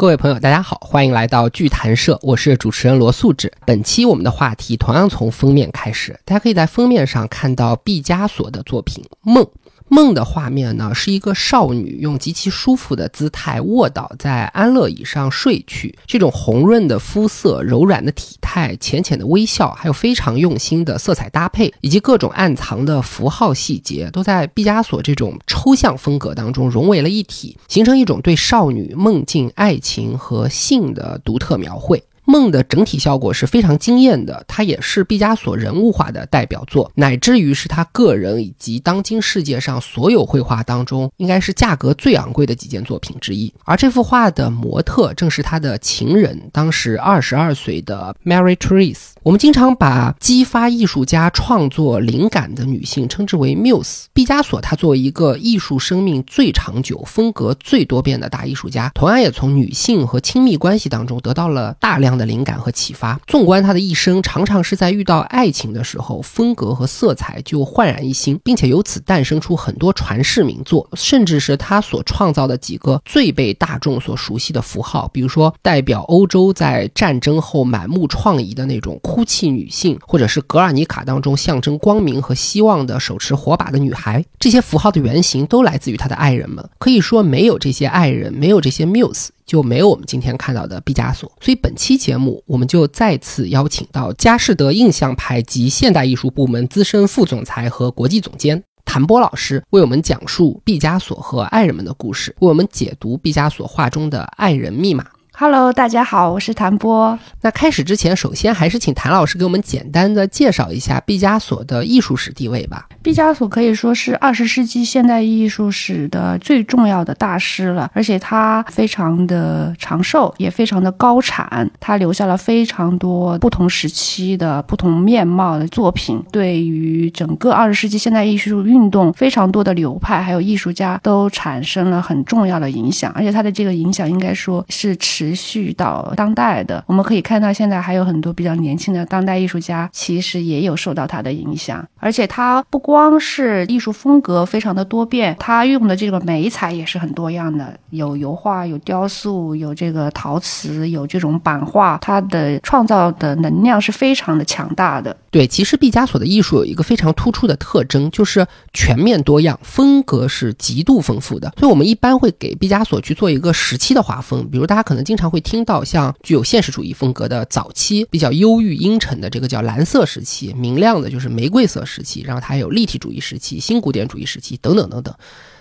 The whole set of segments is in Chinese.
各位朋友，大家好，欢迎来到剧谈社，我是主持人罗素志。本期我们的话题同样从封面开始，大家可以在封面上看到毕加索的作品《梦》。梦的画面呢，是一个少女用极其舒服的姿态卧倒在安乐椅上睡去。这种红润的肤色、柔软的体态、浅浅的微笑，还有非常用心的色彩搭配，以及各种暗藏的符号细节，都在毕加索这种抽象风格当中融为了一体，形成一种对少女梦境、爱情和性的独特描绘。梦的整体效果是非常惊艳的，它也是毕加索人物画的代表作，乃至于是他个人以及当今世界上所有绘画当中，应该是价格最昂贵的几件作品之一。而这幅画的模特正是他的情人，当时二十二岁的 Mary Therese。我们经常把激发艺术家创作灵感的女性称之为 Muse。毕加索他作为一个艺术生命最长久、风格最多变的大艺术家，同样也从女性和亲密关系当中得到了大量。的灵感和启发。纵观他的一生，常常是在遇到爱情的时候，风格和色彩就焕然一新，并且由此诞生出很多传世名作，甚至是他所创造的几个最被大众所熟悉的符号，比如说代表欧洲在战争后满目疮痍的那种哭泣女性，或者是《格尔尼卡》当中象征光明和希望的手持火把的女孩。这些符号的原型都来自于他的爱人们。可以说，没有这些爱人，没有这些缪斯。就没有我们今天看到的毕加索，所以本期节目我们就再次邀请到佳士得印象派及现代艺术部门资深副总裁和国际总监谭波老师，为我们讲述毕加索和爱人们的故事，为我们解读毕加索画中的爱人密码。Hello，大家好，我是谭波。那开始之前，首先还是请谭老师给我们简单的介绍一下毕加索的艺术史地位吧。毕加索可以说是二十世纪现代艺术史的最重要的大师了，而且他非常的长寿，也非常的高产。他留下了非常多不同时期的不同面貌的作品，对于整个二十世纪现代艺术运动非常多的流派还有艺术家都产生了很重要的影响。而且他的这个影响应该说是持。持续到当代的，我们可以看到，现在还有很多比较年轻的当代艺术家，其实也有受到他的影响。而且他不光是艺术风格非常的多变，他用的这个美彩也是很多样的，有油画，有雕塑，有这个陶瓷，有这种版画，他的创造的能量是非常的强大的。对，其实毕加索的艺术有一个非常突出的特征，就是全面多样，风格是极度丰富的。所以我们一般会给毕加索去做一个时期的划分，比如大家可能经常会听到像具有现实主义风格的早期，比较忧郁阴沉的这个叫蓝色时期，明亮的就是玫瑰色时期，然后它还有立体主义时期、新古典主义时期等等等等。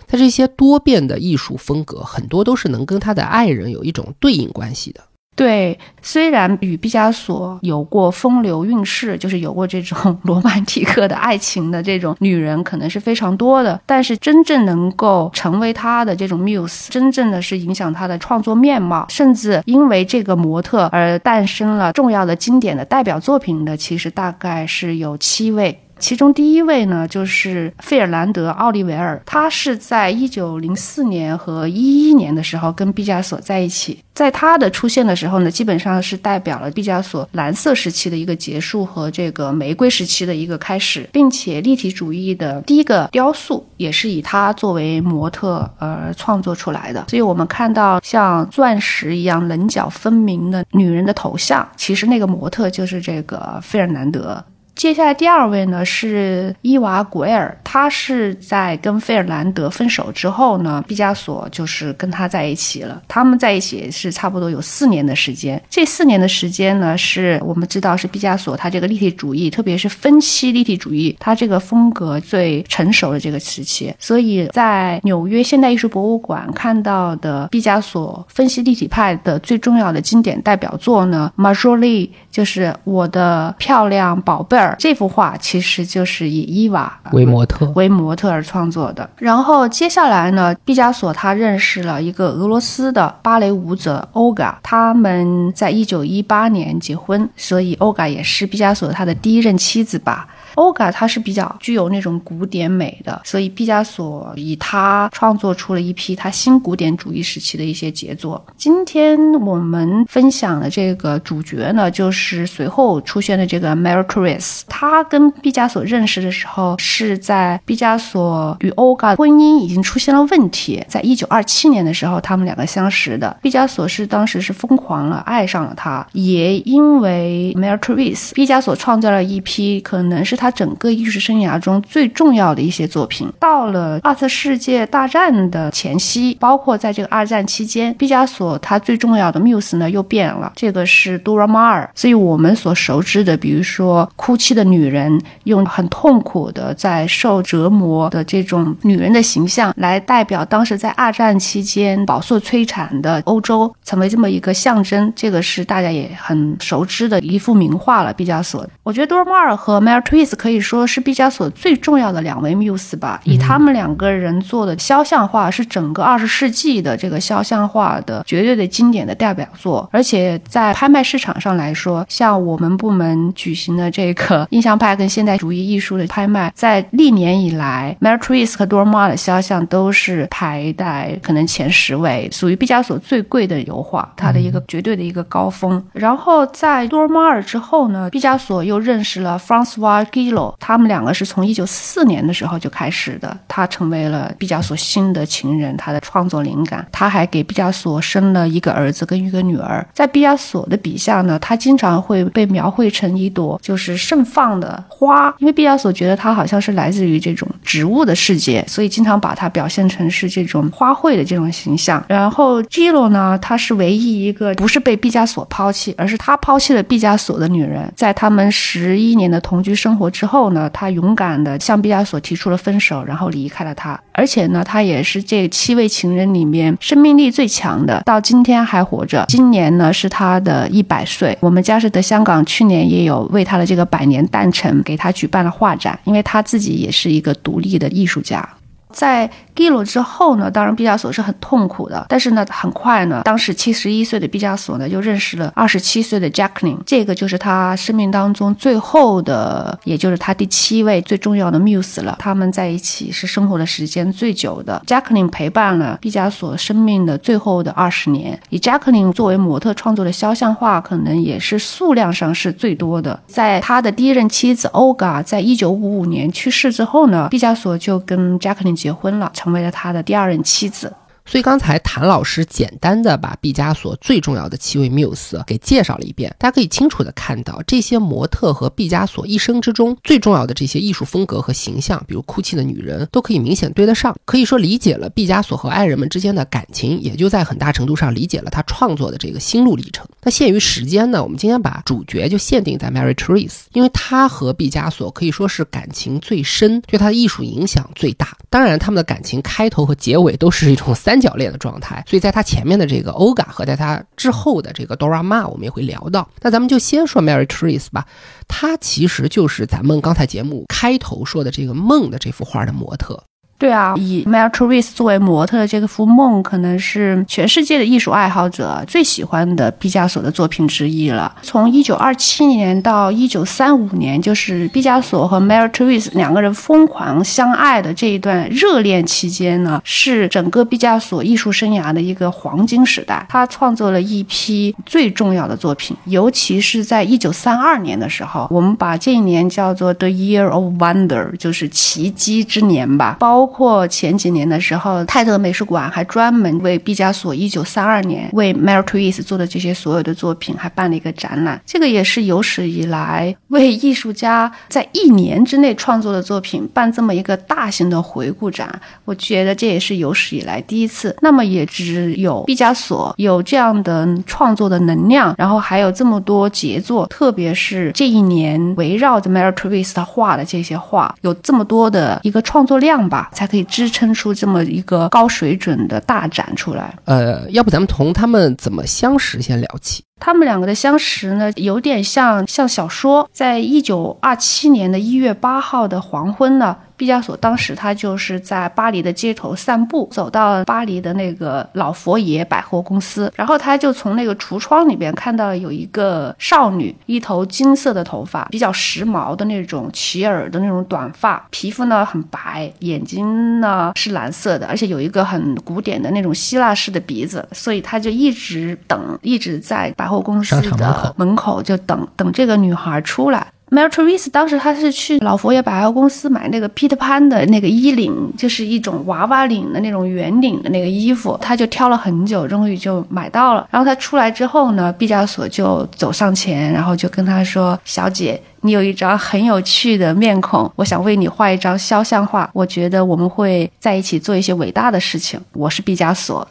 它这些多变的艺术风格，很多都是能跟他的爱人有一种对应关系的。对，虽然与毕加索有过风流韵事，就是有过这种 罗曼蒂克的爱情的这种女人，可能是非常多的，但是真正能够成为他的这种 muse，真正的是影响他的创作面貌，甚至因为这个模特而诞生了重要的经典的代表作品的，其实大概是有七位。其中第一位呢，就是费尔南德·奥利维尔，他是在一九零四年和一一年的时候跟毕加索在一起。在他的出现的时候呢，基本上是代表了毕加索蓝色时期的一个结束和这个玫瑰时期的一个开始，并且立体主义的第一个雕塑也是以他作为模特而创作出来的。所以我们看到像钻石一样棱角分明的女人的头像，其实那个模特就是这个费尔南德。接下来第二位呢是伊娃·古埃尔，他是在跟费尔南德分手之后呢，毕加索就是跟他在一起了。他们在一起是差不多有四年的时间。这四年的时间呢，是我们知道是毕加索他这个立体主义，特别是分析立体主义，他这个风格最成熟的这个时期。所以在纽约现代艺术博物馆看到的毕加索分析立体派的最重要的经典代表作呢 m a j o r i 就是我的漂亮宝贝儿。这幅画其实就是以伊娃为模特为模特而创作的。然后接下来呢，毕加索他认识了一个俄罗斯的芭蕾舞者欧嘎，他们在一九一八年结婚，所以欧嘎也是毕加索他的第一任妻子吧。欧嘎他是比较具有那种古典美的，所以毕加索以他创作出了一批他新古典主义时期的一些杰作。今天我们分享的这个主角呢，就是随后出现的这个 Mary Therese。他跟毕加索认识的时候是在毕加索与欧嘎婚姻已经出现了问题，在一九二七年的时候，他们两个相识的。毕加索是当时是疯狂了，爱上了他，也因为 Mary Therese，毕加索创造了一批可能是他整个艺术生涯中最重要的一些作品。到了二次世界大战的前夕，包括在这个二战期间，毕加索他最重要的 muse 呢又变了，这个是 Dora Maar。所以我们所熟知的，比如说哭泣的女人，用很痛苦的在受折磨的这种女人的形象，来代表当时在二战期间饱受摧残的欧洲，成为这么一个象征。这个是大家也很熟知的一幅名画了，毕加索。我觉得 Dora Maar 和 Mary 可以说是毕加索最重要的两位 muse 吧。以他们两个人做的肖像画，是整个二十世纪的这个肖像画的绝对的经典的代表作。而且在拍卖市场上来说，像我们部门举行的这个印象派跟现代主义艺术的拍卖，在历年以来，Mary Therese 和 Dora Maar 的肖像都是排在可能前十位，属于毕加索最贵的油画，它的一个绝对的一个高峰。然后在 Dora Maar 之后呢，毕加索又认识了 Francois Gilo，他们两个是从一九四四年的时候就开始的，他成为了毕加索新的情人，他的创作灵感。他还给毕加索生了一个儿子跟一个女儿。在毕加索的笔下呢，他经常会被描绘成一朵就是盛放的花，因为毕加索觉得他好像是来自于这种植物的世界，所以经常把它表现成是这种花卉的这种形象。然后 Gilo 呢，他是唯一一个不是被毕加索抛弃，而是他抛弃了毕加索的女人。在他们十一年的同居生活之后呢，他勇敢的向毕加索提出了分手，然后离开了他。而且呢，他也是这七位情人里面生命力最强的，到今天还活着。今年呢是他的一百岁。我们佳士得香港去年也有为他的这个百年诞辰给他举办了画展，因为他自己也是一个独立的艺术家。在 g i l o 之后呢，当然毕加索是很痛苦的，但是呢，很快呢，当时七十一岁的毕加索呢，就认识了二十七岁的 Jacqueline，这个就是他生命当中最后的，也就是他第七位最重要的 muse 了。他们在一起是生活的时间最久的，Jacqueline 陪伴了毕加索生命的最后的二十年。以 Jacqueline 作为模特创作的肖像画，可能也是数量上是最多的。在他的第一任妻子 Olga 在一九五五年去世之后呢，毕加索就跟 Jacqueline 结婚了，成为了他的第二任妻子。所以刚才谭老师简单的把毕加索最重要的七位缪斯给介绍了一遍，大家可以清楚的看到，这些模特和毕加索一生之中最重要的这些艺术风格和形象，比如哭泣的女人，都可以明显对得上。可以说理解了毕加索和爱人们之间的感情，也就在很大程度上理解了他创作的这个心路历程。那限于时间呢，我们今天把主角就限定在 Mary Therese，因为她和毕加索可以说是感情最深，对他的艺术影响最大。当然，他们的感情开头和结尾都是一种三角恋的状态，所以在他前面的这个 oga 和在他之后的这个 dorama，我们也会聊到。那咱们就先说 Mary Therese 吧，她其实就是咱们刚才节目开头说的这个梦的这幅画的模特。对啊，以 Mary Therese 作为模特的这个幅梦，可能是全世界的艺术爱好者最喜欢的毕加索的作品之一了。从一九二七年到一九三五年，就是毕加索和 Mary Therese 两个人疯狂相爱的这一段热恋期间呢，是整个毕加索艺术生涯的一个黄金时代。他创作了一批最重要的作品，尤其是在一九三二年的时候，我们把这一年叫做 The Year of Wonder，就是奇迹之年吧，包。包括前几年的时候，泰特美术馆还专门为毕加索一九三二年为 Mary Therese 做的这些所有的作品，还办了一个展览。这个也是有史以来为艺术家在一年之内创作的作品办这么一个大型的回顾展。我觉得这也是有史以来第一次。那么也只有毕加索有这样的创作的能量，然后还有这么多杰作，特别是这一年围绕着 Mary Therese 他画的这些画，有这么多的一个创作量吧。才可以支撑出这么一个高水准的大展出来。呃，要不咱们从他们怎么相识先聊起。他们两个的相识呢，有点像像小说。在一九二七年的一月八号的黄昏呢。毕加索当时他就是在巴黎的街头散步，走到巴黎的那个老佛爷百货公司，然后他就从那个橱窗里边看到有一个少女，一头金色的头发，比较时髦的那种齐耳的那种短发，皮肤呢很白，眼睛呢是蓝色的，而且有一个很古典的那种希腊式的鼻子，所以他就一直等，一直在百货公司的门口就等等这个女孩出来。Mary Therese 当时她是去老佛爷百货公司买那个 Peter Pan 的那个衣领，就是一种娃娃领的那种圆领的那个衣服，她就挑了很久，终于就买到了。然后她出来之后呢，毕加索就走上前，然后就跟她说：“小姐，你有一张很有趣的面孔，我想为你画一张肖像画。我觉得我们会在一起做一些伟大的事情。我是毕加索。”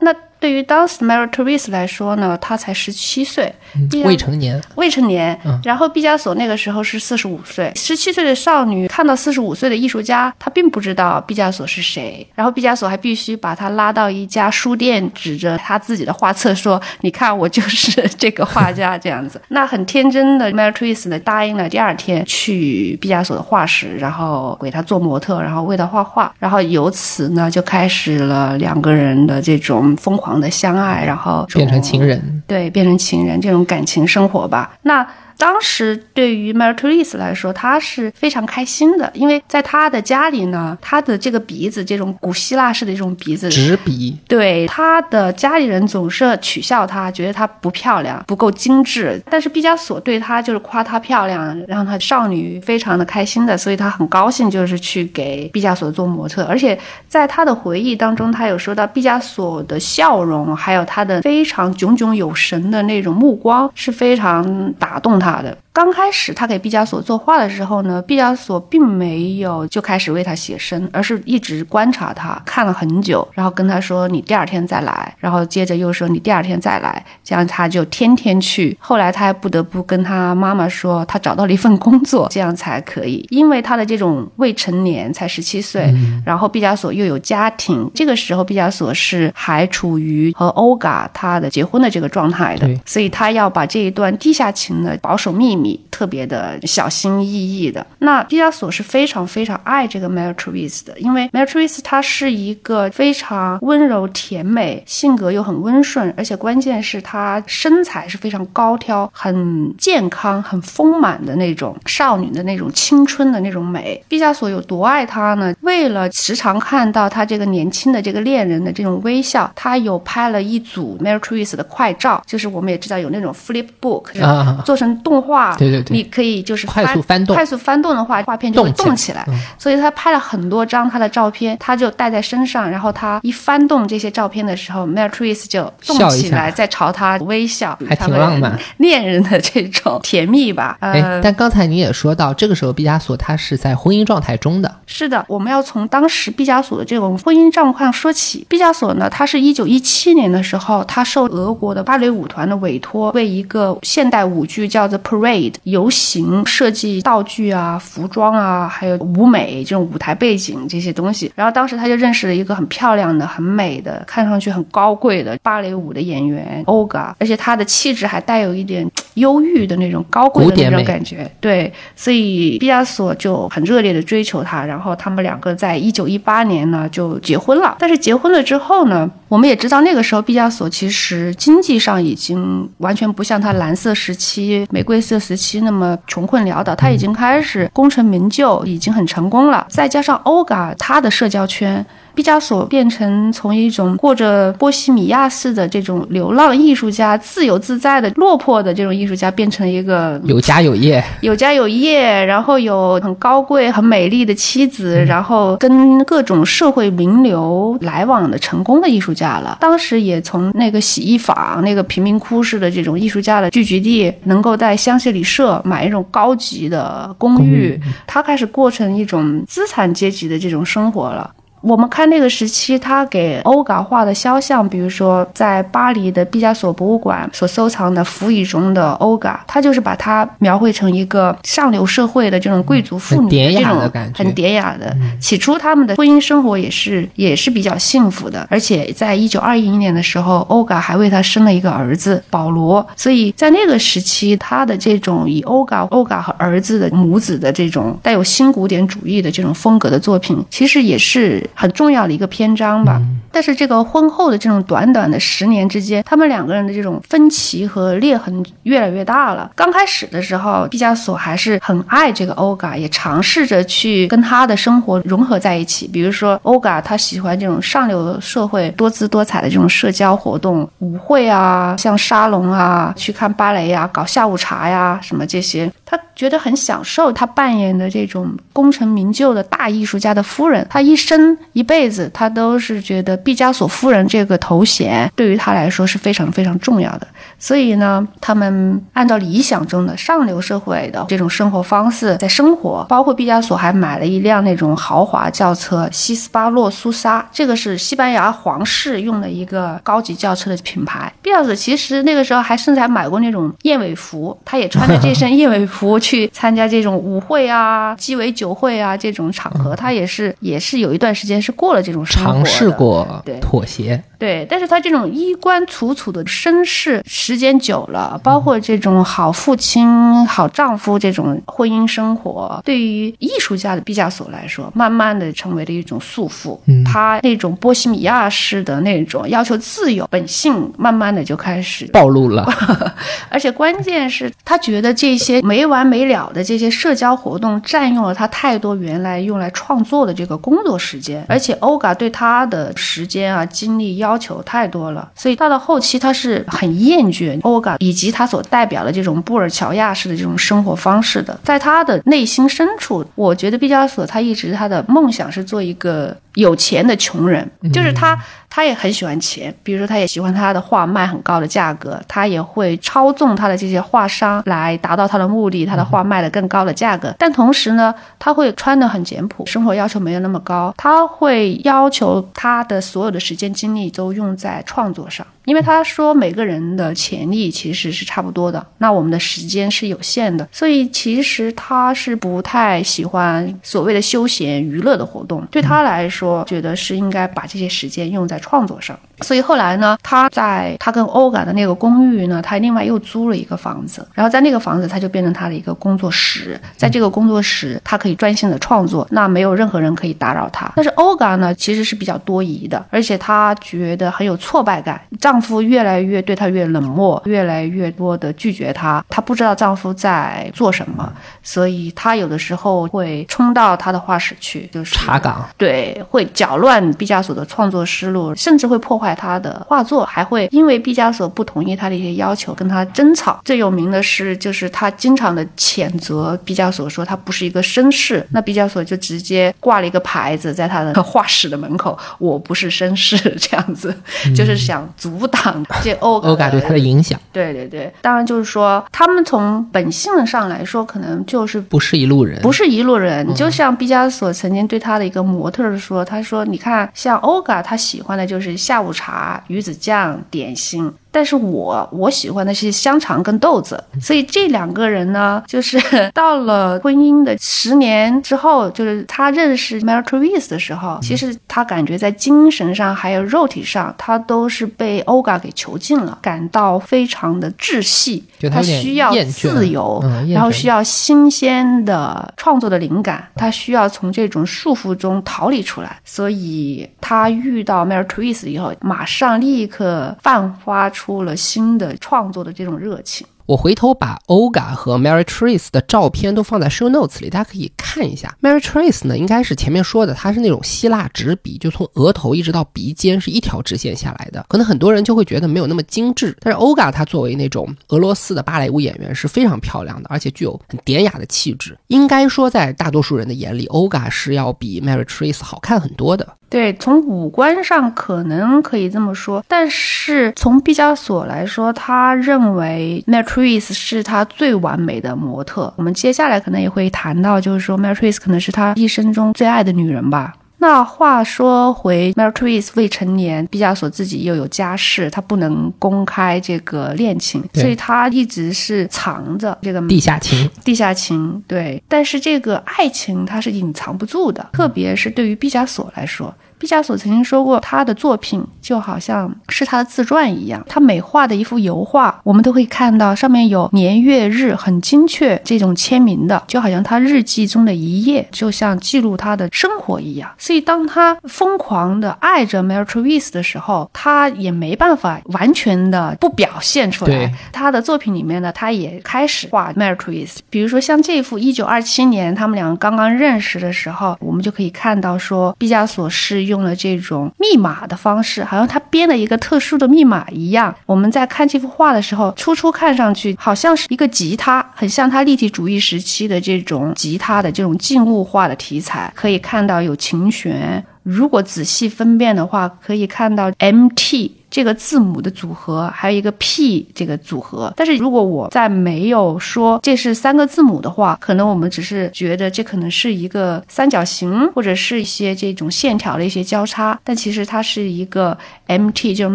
那。对于当时 Mary Therese 来说呢，她才十七岁，未成年，未成年。然后毕加索那个时候是四十五岁，十七岁的少女看到四十五岁的艺术家，她并不知道毕加索是谁。然后毕加索还必须把她拉到一家书店，指着他自己的画册说：“你看，我就是这个画家。”这样子，那很天真的 Mary Therese 呢，答应了第二天去毕加索的画室，然后给他做模特，然后为他画画。然后由此呢，就开始了两个人的这种疯狂。的相爱，然后变成情人，对，变成情人这种感情生活吧。那。当时对于 Mary Therese 来说，她是非常开心的，因为在他的家里呢，他的这个鼻子，这种古希腊式的这种鼻子，直鼻，对他的家里人总是取笑他，觉得他不漂亮，不够精致。但是毕加索对他就是夸她漂亮，让她少女非常的开心的，所以她很高兴，就是去给毕加索做模特。而且在她的回忆当中，她有说到毕加索的笑容，还有他的非常炯炯有神的那种目光，是非常打动她。的。刚开始他给毕加索作画的时候呢，毕加索并没有就开始为他写生，而是一直观察他，看了很久，然后跟他说：“你第二天再来。”然后接着又说：“你第二天再来。”这样他就天天去。后来他还不得不跟他妈妈说，他找到了一份工作，这样才可以。因为他的这种未成年，才十七岁，然后毕加索又有家庭，这个时候毕加索是还处于和欧嘎他的结婚的这个状态的，所以他要把这一段地下情的保守秘密。特别的小心翼翼的。那毕加索是非常非常爱这个 Mary Therese 的，因为 Mary Therese 她是一个非常温柔甜美，性格又很温顺，而且关键是她身材是非常高挑、很健康、很丰满的那种少女的那种青春的那种美。毕加索有多爱她呢？为了时常看到她这个年轻的这个恋人的这种微笑，他有拍了一组 Mary Therese 的快照，就是我们也知道有那种 flip book 啊，做成动画。对对对，你可以就是快速翻动，快速翻动的话，画片就会动起来。所以他拍了很多张他的照片，他就带在身上，然后他一翻动这些照片的时候 Therese 就动起来，在朝他微笑，还挺浪漫，恋人的这种甜蜜吧。哎，但刚才你也说到，这个时候毕加索他是在婚姻状态中的。是的，我们要从当时毕加索的这种婚姻状况说起。毕加索呢，他是一九一七年的时候，他受俄国的芭蕾舞团的委托，为一个现代舞剧叫的 Parade。游行设计道具啊、服装啊，还有舞美这种舞台背景这些东西。然后当时他就认识了一个很漂亮的、很美的、看上去很高贵的芭蕾舞的演员 Oga，，而且她的气质还带有一点忧郁的那种高贵的那种感觉。对，所以毕加索就很热烈的追求她。然后他们两个在一九一八年呢就结婚了。但是结婚了之后呢，我们也知道那个时候毕加索其实经济上已经完全不像他蓝色时期、玫瑰色时期那么穷困潦倒，他已经开始功成名就，已经很成功了。再加上欧嘎他的社交圈。毕加索变成从一种过着波西米亚式的这种流浪艺术家，自由自在的落魄的这种艺术家，变成一个有家有业、有家有业，然后有很高贵、很美丽的妻子，然后跟各种社会名流来往的成功的艺术家了。当时也从那个洗衣坊、那个贫民窟式的这种艺术家的聚集地，能够在香榭里舍买一种高级的公寓，他开始过成一种资产阶级的这种生活了。我们看那个时期，他给欧嘎画的肖像，比如说在巴黎的毕加索博物馆所收藏的服役中的欧嘎，他就是把它描绘成一个上流社会的这种贵族妇女的这种很典雅的。起初他们的婚姻生活也是也是比较幸福的，而且在一九二一年的时候，欧嘎还为他生了一个儿子保罗。所以在那个时期，他的这种以欧嘎欧嘎和儿子的母子的这种带有新古典主义的这种风格的作品，其实也是。很重要的一个篇章吧，但是这个婚后的这种短短的十年之间，他们两个人的这种分歧和裂痕越来越大了。刚开始的时候，毕加索还是很爱这个欧嘎，也尝试着去跟他的生活融合在一起。比如说，欧嘎他喜欢这种上流社会多姿多彩的这种社交活动，舞会啊，像沙龙啊，去看芭蕾呀，搞下午茶呀，什么这些，他。觉得很享受他扮演的这种功成名就的大艺术家的夫人。他一生一辈子，他都是觉得毕加索夫人这个头衔对于他来说是非常非常重要的。所以呢，他们按照理想中的上流社会的这种生活方式在生活，包括毕加索还买了一辆那种豪华轿车西斯巴洛苏莎，这个是西班牙皇室用的一个高级轿车的品牌。毕加索其实那个时候还甚至还买过那种燕尾服，他也穿着这身燕尾服去参加这种舞会啊、鸡尾酒会啊这种场合，他也是也是有一段时间是过了这种生活。尝试过对妥协，对，但是他这种衣冠楚楚的绅士，时间久了，包括这种好父亲、好丈夫这种婚姻生活，对于艺术家的毕加索来说，慢慢的成为了一种束缚。嗯他那种波西米亚式的那种要求自由本性，慢慢的就开始暴露了。而且关键是，他觉得这些没完没了的这些社交活动占用了他太多原来用来创作的这个工作时间，而且欧嘎对他的时间啊、精力要求太多了，所以到了后期他是很厌倦欧嘎以及他所代表的这种布尔乔亚式的这种生活方式的。在他的内心深处，我觉得毕加索他一直他的梦想是做一个有钱的穷人，就是他。他也很喜欢钱，比如说他也喜欢他的画卖很高的价格，他也会操纵他的这些画商来达到他的目的，他的画卖的更高的价格。但同时呢，他会穿得很简朴，生活要求没有那么高，他会要求他的所有的时间精力都用在创作上。因为他说每个人的潜力其实是差不多的，那我们的时间是有限的，所以其实他是不太喜欢所谓的休闲娱乐的活动。对他来说，觉得是应该把这些时间用在创作上。所以后来呢，他在他跟欧嘎的那个公寓呢，他另外又租了一个房子，然后在那个房子他就变成他的一个工作室，在这个工作室他可以专心的创作，那没有任何人可以打扰他。但是欧嘎呢，其实是比较多疑的，而且她觉得很有挫败感。丈夫越来越对她越冷漠，越来越多的拒绝她，她不知道丈夫在做什么，所以她有的时候会冲到他的画室去，就是查岗。对，会搅乱毕加索的创作思路，甚至会破坏他的画作，还会因为毕加索不同意他的一些要求跟他争吵。最有名的是，就是他经常的谴责毕加索说他不是一个绅士，那毕加索就直接挂了一个牌子在他的画室的门口，我不是绅士，这样子，就是想阻挡这欧欧嘎对他的影响，对对对，当然就是说，他们从本性上来说，可能就是不是一路人，不是一路人。就像毕加索曾经对他的一个模特说：“他说，你看，像欧嘎，他喜欢的就是下午茶、茶鱼子酱、点心。”但是我我喜欢的是香肠跟豆子，所以这两个人呢，就是 到了婚姻的十年之后，就是他认识 Mary Therese 的时候，其实他感觉在精神上还有肉体上，他都是被 Oga 给囚禁了，感到非常的窒息。他需要自由，嗯然后需要新鲜的创作的灵感，他需要从这种束缚中逃离出来。所以他遇到 Mary Therese 以后，马上立刻泛发出了新的创作的这种热情。我回头把 Olga 和 Mary Trace 的照片都放在 show notes 里，大家可以看一下。Mary Trace 呢，应该是前面说的，她是那种希腊直鼻，就从额头一直到鼻尖是一条直线下来的。可能很多人就会觉得没有那么精致，但是 Olga 她作为那种俄罗斯的芭蕾舞演员是非常漂亮的，而且具有很典雅的气质。应该说，在大多数人的眼里，Olga 是要比 Mary Trace 好看很多的。对，从五官上可能可以这么说，但是从毕加索来说，他认为 Matrix 是他最完美的模特。我们接下来可能也会谈到，就是说 Matrix 可能是他一生中最爱的女人吧。那话说回 Matrice 未成年，毕加索自己又有家室，他不能公开这个恋情，所以他一直是藏着这个地下情，地下情，对，但是这个爱情它是隐藏不住的，特别是对于毕加索来说。毕加索曾经说过，他的作品就好像是他的自传一样，他每画的一幅油画，我们都会看到上面有年月日，很精确这种签名的，就好像他日记中的一页，就像记录他的生活一样。所以，当他疯狂的爱着 Mary Therese 的时候，他也没办法完全的不表现出来。他的作品里面呢，他也开始画 Mary Therese，比如说像这幅1927年他们两个刚刚认识的时候，我们就可以看到说，毕加索是用了这种密码的方式，好像他编了一个特殊的密码一样。我们在看这幅画的时候，初初看上去好像是一个吉他，很像他立体主义时期的这种吉他的这种静物画的题材，可以看到有琴弦。如果仔细分辨的话，可以看到 M T。这个字母的组合，还有一个 P 这个组合。但是如果我在没有说这是三个字母的话，可能我们只是觉得这可能是一个三角形，或者是一些这种线条的一些交叉。但其实它是一个 MT，就是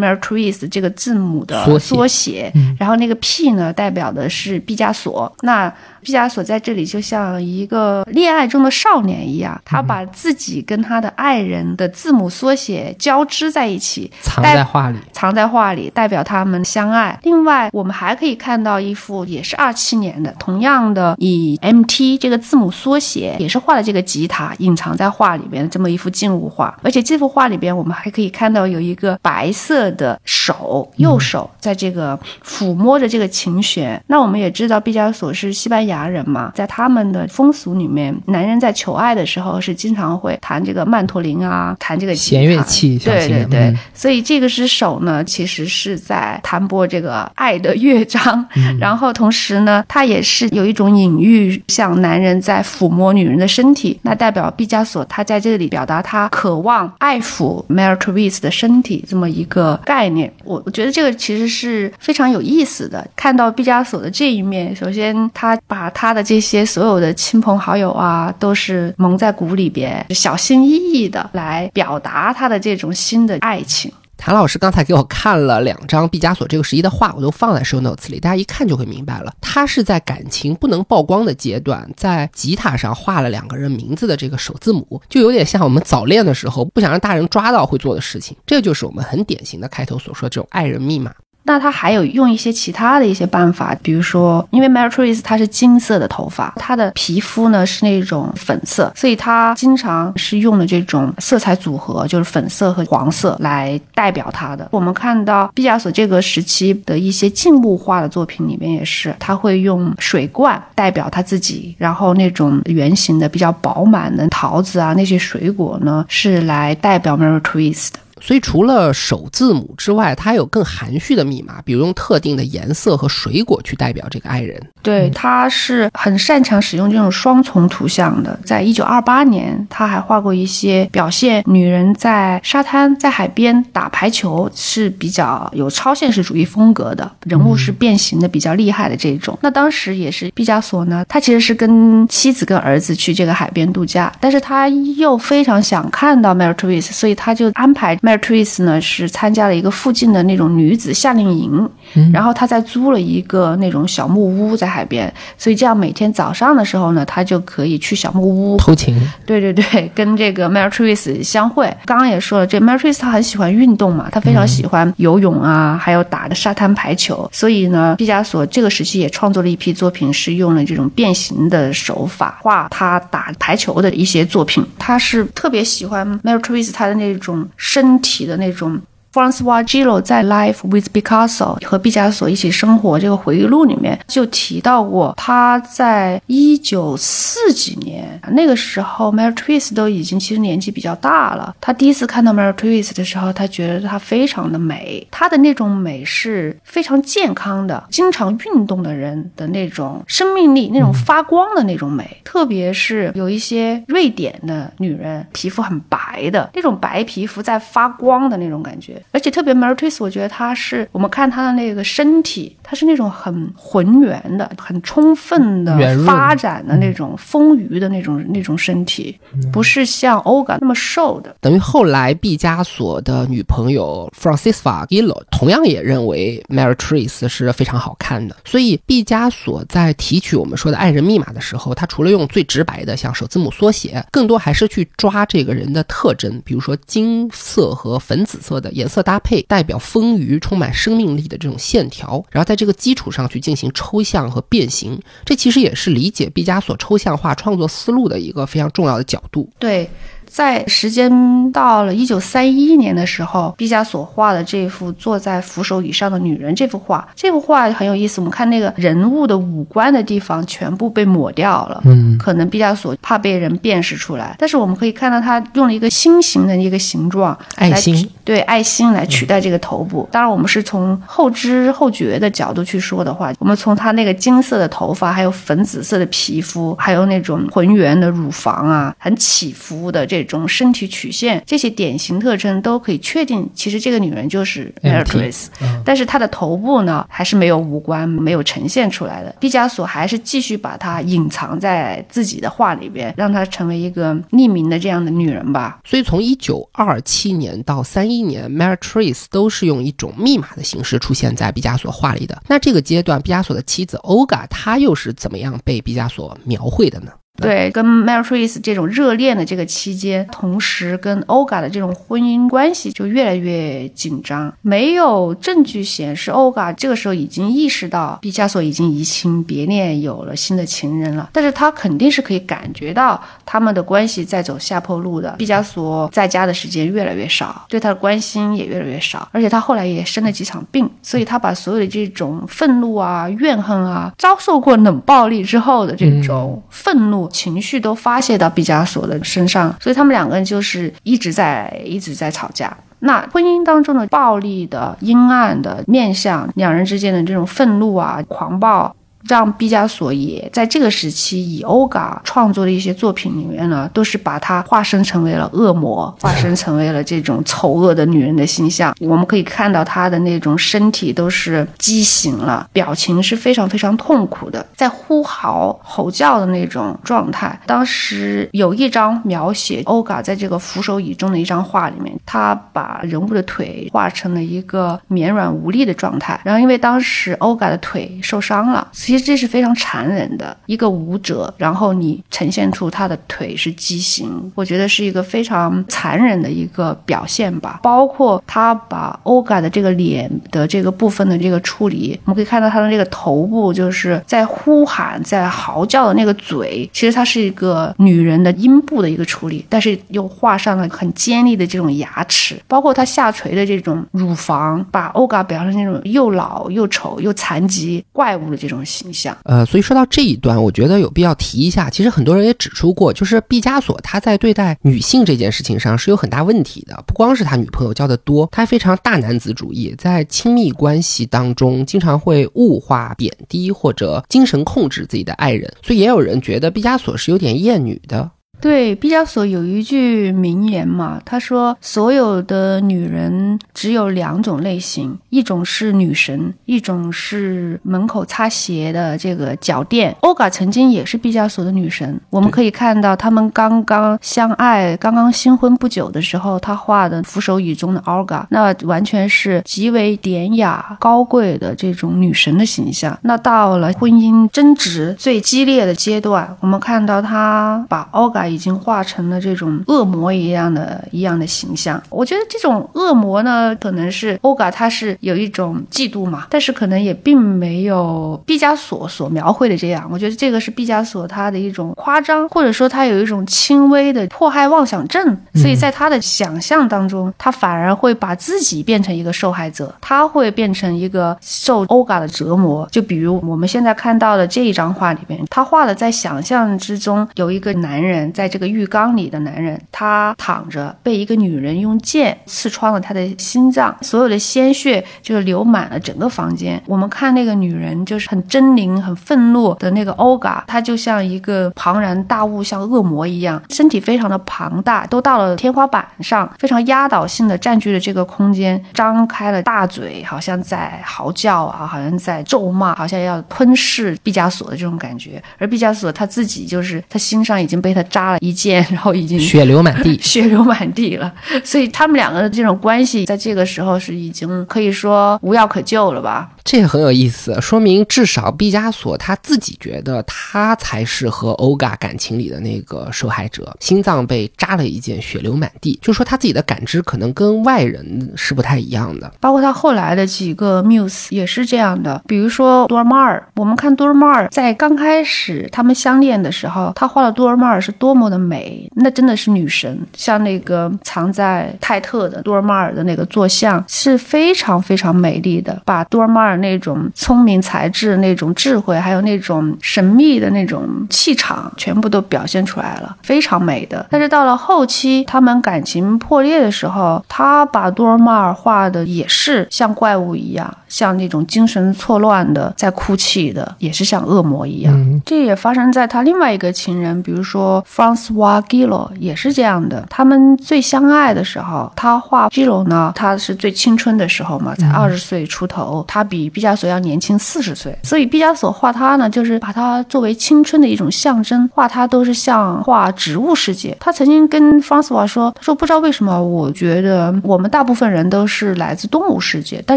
Mercury 这个字母的缩写。然后那个 P 呢，代表的是毕加索。那毕加索在这里就像一个恋爱中的少年一样，他把自己跟他的爱人的字母缩写交织在一起，藏在画里。藏在画里，代表他们相爱。另外，我们还可以看到一幅也是二七年的，同样的以 M T 这个字母缩写，也是画了这个吉他隐藏在画里边的这么一幅静物画。而且这幅画里边，我们还可以看到有一个白色的手，右手在这个抚摸着这个琴弦。那我们也知道，毕加索是西班牙人嘛，在他们的风俗里面，男人在求爱的时候是经常会弹这个曼陀林啊，弹这个弦乐器。对对对，所以这个是手。呢，其实是在弹拨这个爱的乐章，然后同时呢，它也是有一种隐喻，像男人在抚摸女人的身体，那代表毕加索他在这里表达他渴望爱抚 Mary Therese 的身体这么一个概念。我我觉得这个其实是非常有意思的。看到毕加索的这一面，首先他把把他的这些所有的亲朋好友啊，都是蒙在鼓里边，小心翼翼的来表达他的这种新的爱情。谭老师刚才给我看了两张毕加索这个时期的画，我都放在 show notes 里，大家一看就会明白了。他是在感情不能曝光的阶段，在吉他上画了两个人名字的这个首字母，就有点像我们早恋的时候不想让大人抓到会做的事情。这就是我们很典型的开头所说这种爱人密码。那他还有用一些其他的一些办法，比如说，因为 Mary Therese 她是金色的头发，她的皮肤呢是那种粉色，所以她经常是用的这种色彩组合，就是粉色和黄色来代表他的。我们看到毕加索这个时期的一些静物画的作品里面也是，他会用水罐代表他自己，然后那种圆形的比较饱满的桃子啊那些水果呢是来代表 Mary Therese 的。所以，除了首字母之外，它还有更含蓄的密码，比如用特定的颜色和水果去代表这个爱人。对，他是很擅长使用这种双重图像的。在一九二八年，他还画过一些表现女人在沙滩、在海边打排球，是比较有超现实主义风格的，人物是变形的比较厉害的这种。那当时也是毕加索呢，他其实是跟妻子跟儿子去这个海边度假，但是他又非常想看到 Mary Therese，所以他就安排。Mary Therese 呢是参加了一个附近的那种女子夏令营，然后他在租了一个那种小木屋在海边，所以这样每天早上的时候呢，他就可以去小木屋偷情。对对对，跟这个 Mary Therese 相会。刚刚也说了，这 Mary Therese 她很喜欢运动嘛，她非常喜欢游泳啊，还有打的沙滩排球。所以呢，毕加索这个时期也创作了一批作品，是用了这种变形的手法画他打排球的一些作品。他是特别喜欢 Mary Therese 她的那种身。体的那种。Francois Gillo 在《Life with Picasso》和毕加索一起生活这个回忆录里面就提到过，他在一九四几年那个时候，Mary Therese 都已经其实年纪比较大了。他第一次看到 Mary Therese 的时候，他觉得她非常的美，她的那种美是非常健康的，经常运动的人的那种生命力，那种发光的那种美。特别是有一些瑞典的女人，皮肤很白的那种白皮肤在发光的那种感觉。而且特别 m a r t r i s 我觉得她是我们看她的那个身体，她是那种很浑圆的、很充分的发展的那种丰腴的那种那种身体，不是像欧 a 那么瘦的。等于后来毕加索的女朋友 Francisca Gillo 同样也认为 m a r t r i s 是非常好看的。所以毕加索在提取我们说的爱人密码的时候，他除了用最直白的像首字母缩写，更多还是去抓这个人的特征，比如说金色和粉紫色的颜。色搭配代表丰腴、充满生命力的这种线条，然后在这个基础上去进行抽象和变形，这其实也是理解毕加索抽象化创作思路的一个非常重要的角度。对。在时间到了一九三一年的时候，毕加索画的这幅坐在扶手椅上的女人这幅画，这幅画很有意思。我们看那个人物的五官的地方全部被抹掉了，嗯，可能毕加索怕被人辨识出来。但是我们可以看到他用了一个心形的一个形状，爱心对爱心来取代这个头部。当然，我们是从后知后觉的角度去说的话，我们从他那个金色的头发，还有粉紫色的皮肤，还有那种浑圆的乳房啊，很起伏的这种身体曲线，这些典型特征都可以确定，其实这个女人就是 Beatrice。但是她的头部呢，还是没有五官，没有呈现出来的。毕加索还是继续把她隐藏在自己的画里边，让她成为一个匿名的这样的女人吧。所以从一九二七年到三一年，Meritrice 都是用一种密码的形式出现在毕加索画里的。那这个阶段，毕加索的妻子 OGA，她又是怎么样被毕加索描绘的呢？对，跟 Meritrice 这种热恋的这个期间，同时跟 Olga 的这种婚姻关系就越来越紧张。没有证据显示 Olga 这个时候已经意识到毕加索已经移情别恋，有了新的情人了。但是他肯定是可以感觉到他们的关系在走下坡路的。毕加索在家的时间越来越少，对他的关心也越来越少，而且他后来也生了几场病，所以他把所有的这种愤怒啊、怨恨啊，遭受过冷暴力之后的这种愤怒。情绪都发泄到毕加索的身上，所以他们两个人就是一直在一直在吵架。那婚姻当中的暴力的阴暗的面相，两人之间的这种愤怒啊、狂暴。让毕加索也在这个时期以欧嘎创作的一些作品里面呢，都是把她化身成为了恶魔，化身成为了这种丑恶的女人的形象。我们可以看到他的那种身体都是畸形了，表情是非常非常痛苦的，在呼嚎吼叫的那种状态。当时有一张描写欧嘎在这个扶手椅中的一张画里面，他把人物的腿画成了一个绵软无力的状态。然后因为当时欧嘎的腿受伤了。其实这是非常残忍的一个舞者，然后你呈现出他的腿是畸形，我觉得是一个非常残忍的一个表现吧。包括他把欧嘎的这个脸的这个部分的这个处理，我们可以看到他的这个头部就是在呼喊、在嚎叫的那个嘴，其实它是一个女人的阴部的一个处理，但是又画上了很尖利的这种牙齿，包括他下垂的这种乳房，把欧嘎表现成那种又老又丑又残疾怪物的这种形象。呃，所以说到这一段，我觉得有必要提一下。其实很多人也指出过，就是毕加索他在对待女性这件事情上是有很大问题的。不光是他女朋友交的多，他非常大男子主义，在亲密关系当中经常会物化、贬低或者精神控制自己的爱人。所以也有人觉得毕加索是有点厌女的。对，毕加索有一句名言嘛，他说：“所有的女人只有两种类型，一种是女神，一种是门口擦鞋的这个脚垫。”欧嘎曾经也是毕加索的女神。我们可以看到，他们刚刚相爱、刚刚新婚不久的时候，他画的扶手椅中的欧嘎，那完全是极为典雅、高贵的这种女神的形象。那到了婚姻争执最激烈的阶段，我们看到他把欧嘎。已经化成了这种恶魔一样的一样的形象。我觉得这种恶魔呢，可能是欧嘎他是有一种嫉妒嘛，但是可能也并没有毕加索所描绘的这样。我觉得这个是毕加索他的一种夸张，或者说他有一种轻微的迫害妄想症。所以在他的想象当中，他反而会把自己变成一个受害者，他会变成一个受欧嘎的折磨。就比如我们现在看到的这一张画里边，他画的在想象之中有一个男人。在这个浴缸里的男人，他躺着，被一个女人用剑刺穿了他的心脏，所有的鲜血就流满了整个房间。我们看那个女人，就是很狰狞、很愤怒的那个欧嘎，她就像一个庞然大物，像恶魔一样，身体非常的庞大，都到了天花板上，非常压倒性的占据了这个空间，张开了大嘴，好像在嚎叫啊，好像在咒骂，好像要吞噬毕加索的这种感觉。而毕加索他自己，就是他心上已经被他扎。了一剑，然后已经血流满地，血流满地了。所以他们两个的这种关系，在这个时候是已经可以说无药可救了吧？这也很有意思，说明至少毕加索他自己觉得他才是和欧嘎感情里的那个受害者，心脏被扎了一箭，血流满地。就说他自己的感知可能跟外人是不太一样的。包括他后来的几个 muse 也是这样的，比如说多尔玛尔，我们看多尔玛尔在刚开始他们相恋的时候，他画的多尔玛尔是多么的美，那真的是女神。像那个藏在泰特的多尔玛尔的那个坐像是非常非常美丽的，把多尔玛尔那种聪明才智、那种智慧，还有那种神秘的那种气场，全部都表现出来了，非常美的。但是到了后期，他们感情破裂的时候，他把多尔玛尔画的也是像怪物一样，像那种精神错乱的，在哭泣的，也是像恶魔一样。这也发生在他另外一个情人，比如说 Francois Gillo，也是这样的。他们最相爱的时候，他画 Gillo 呢，他是最青春的时候嘛，才二十岁出头，他比毕加索要年轻四十岁，所以毕加索画他呢，就是把他作为青春的一种象征，画他都是像画植物世界。他曾经跟 Francois 说，他说不知道为什么，我觉得我们大部分人都是来自动物世界，但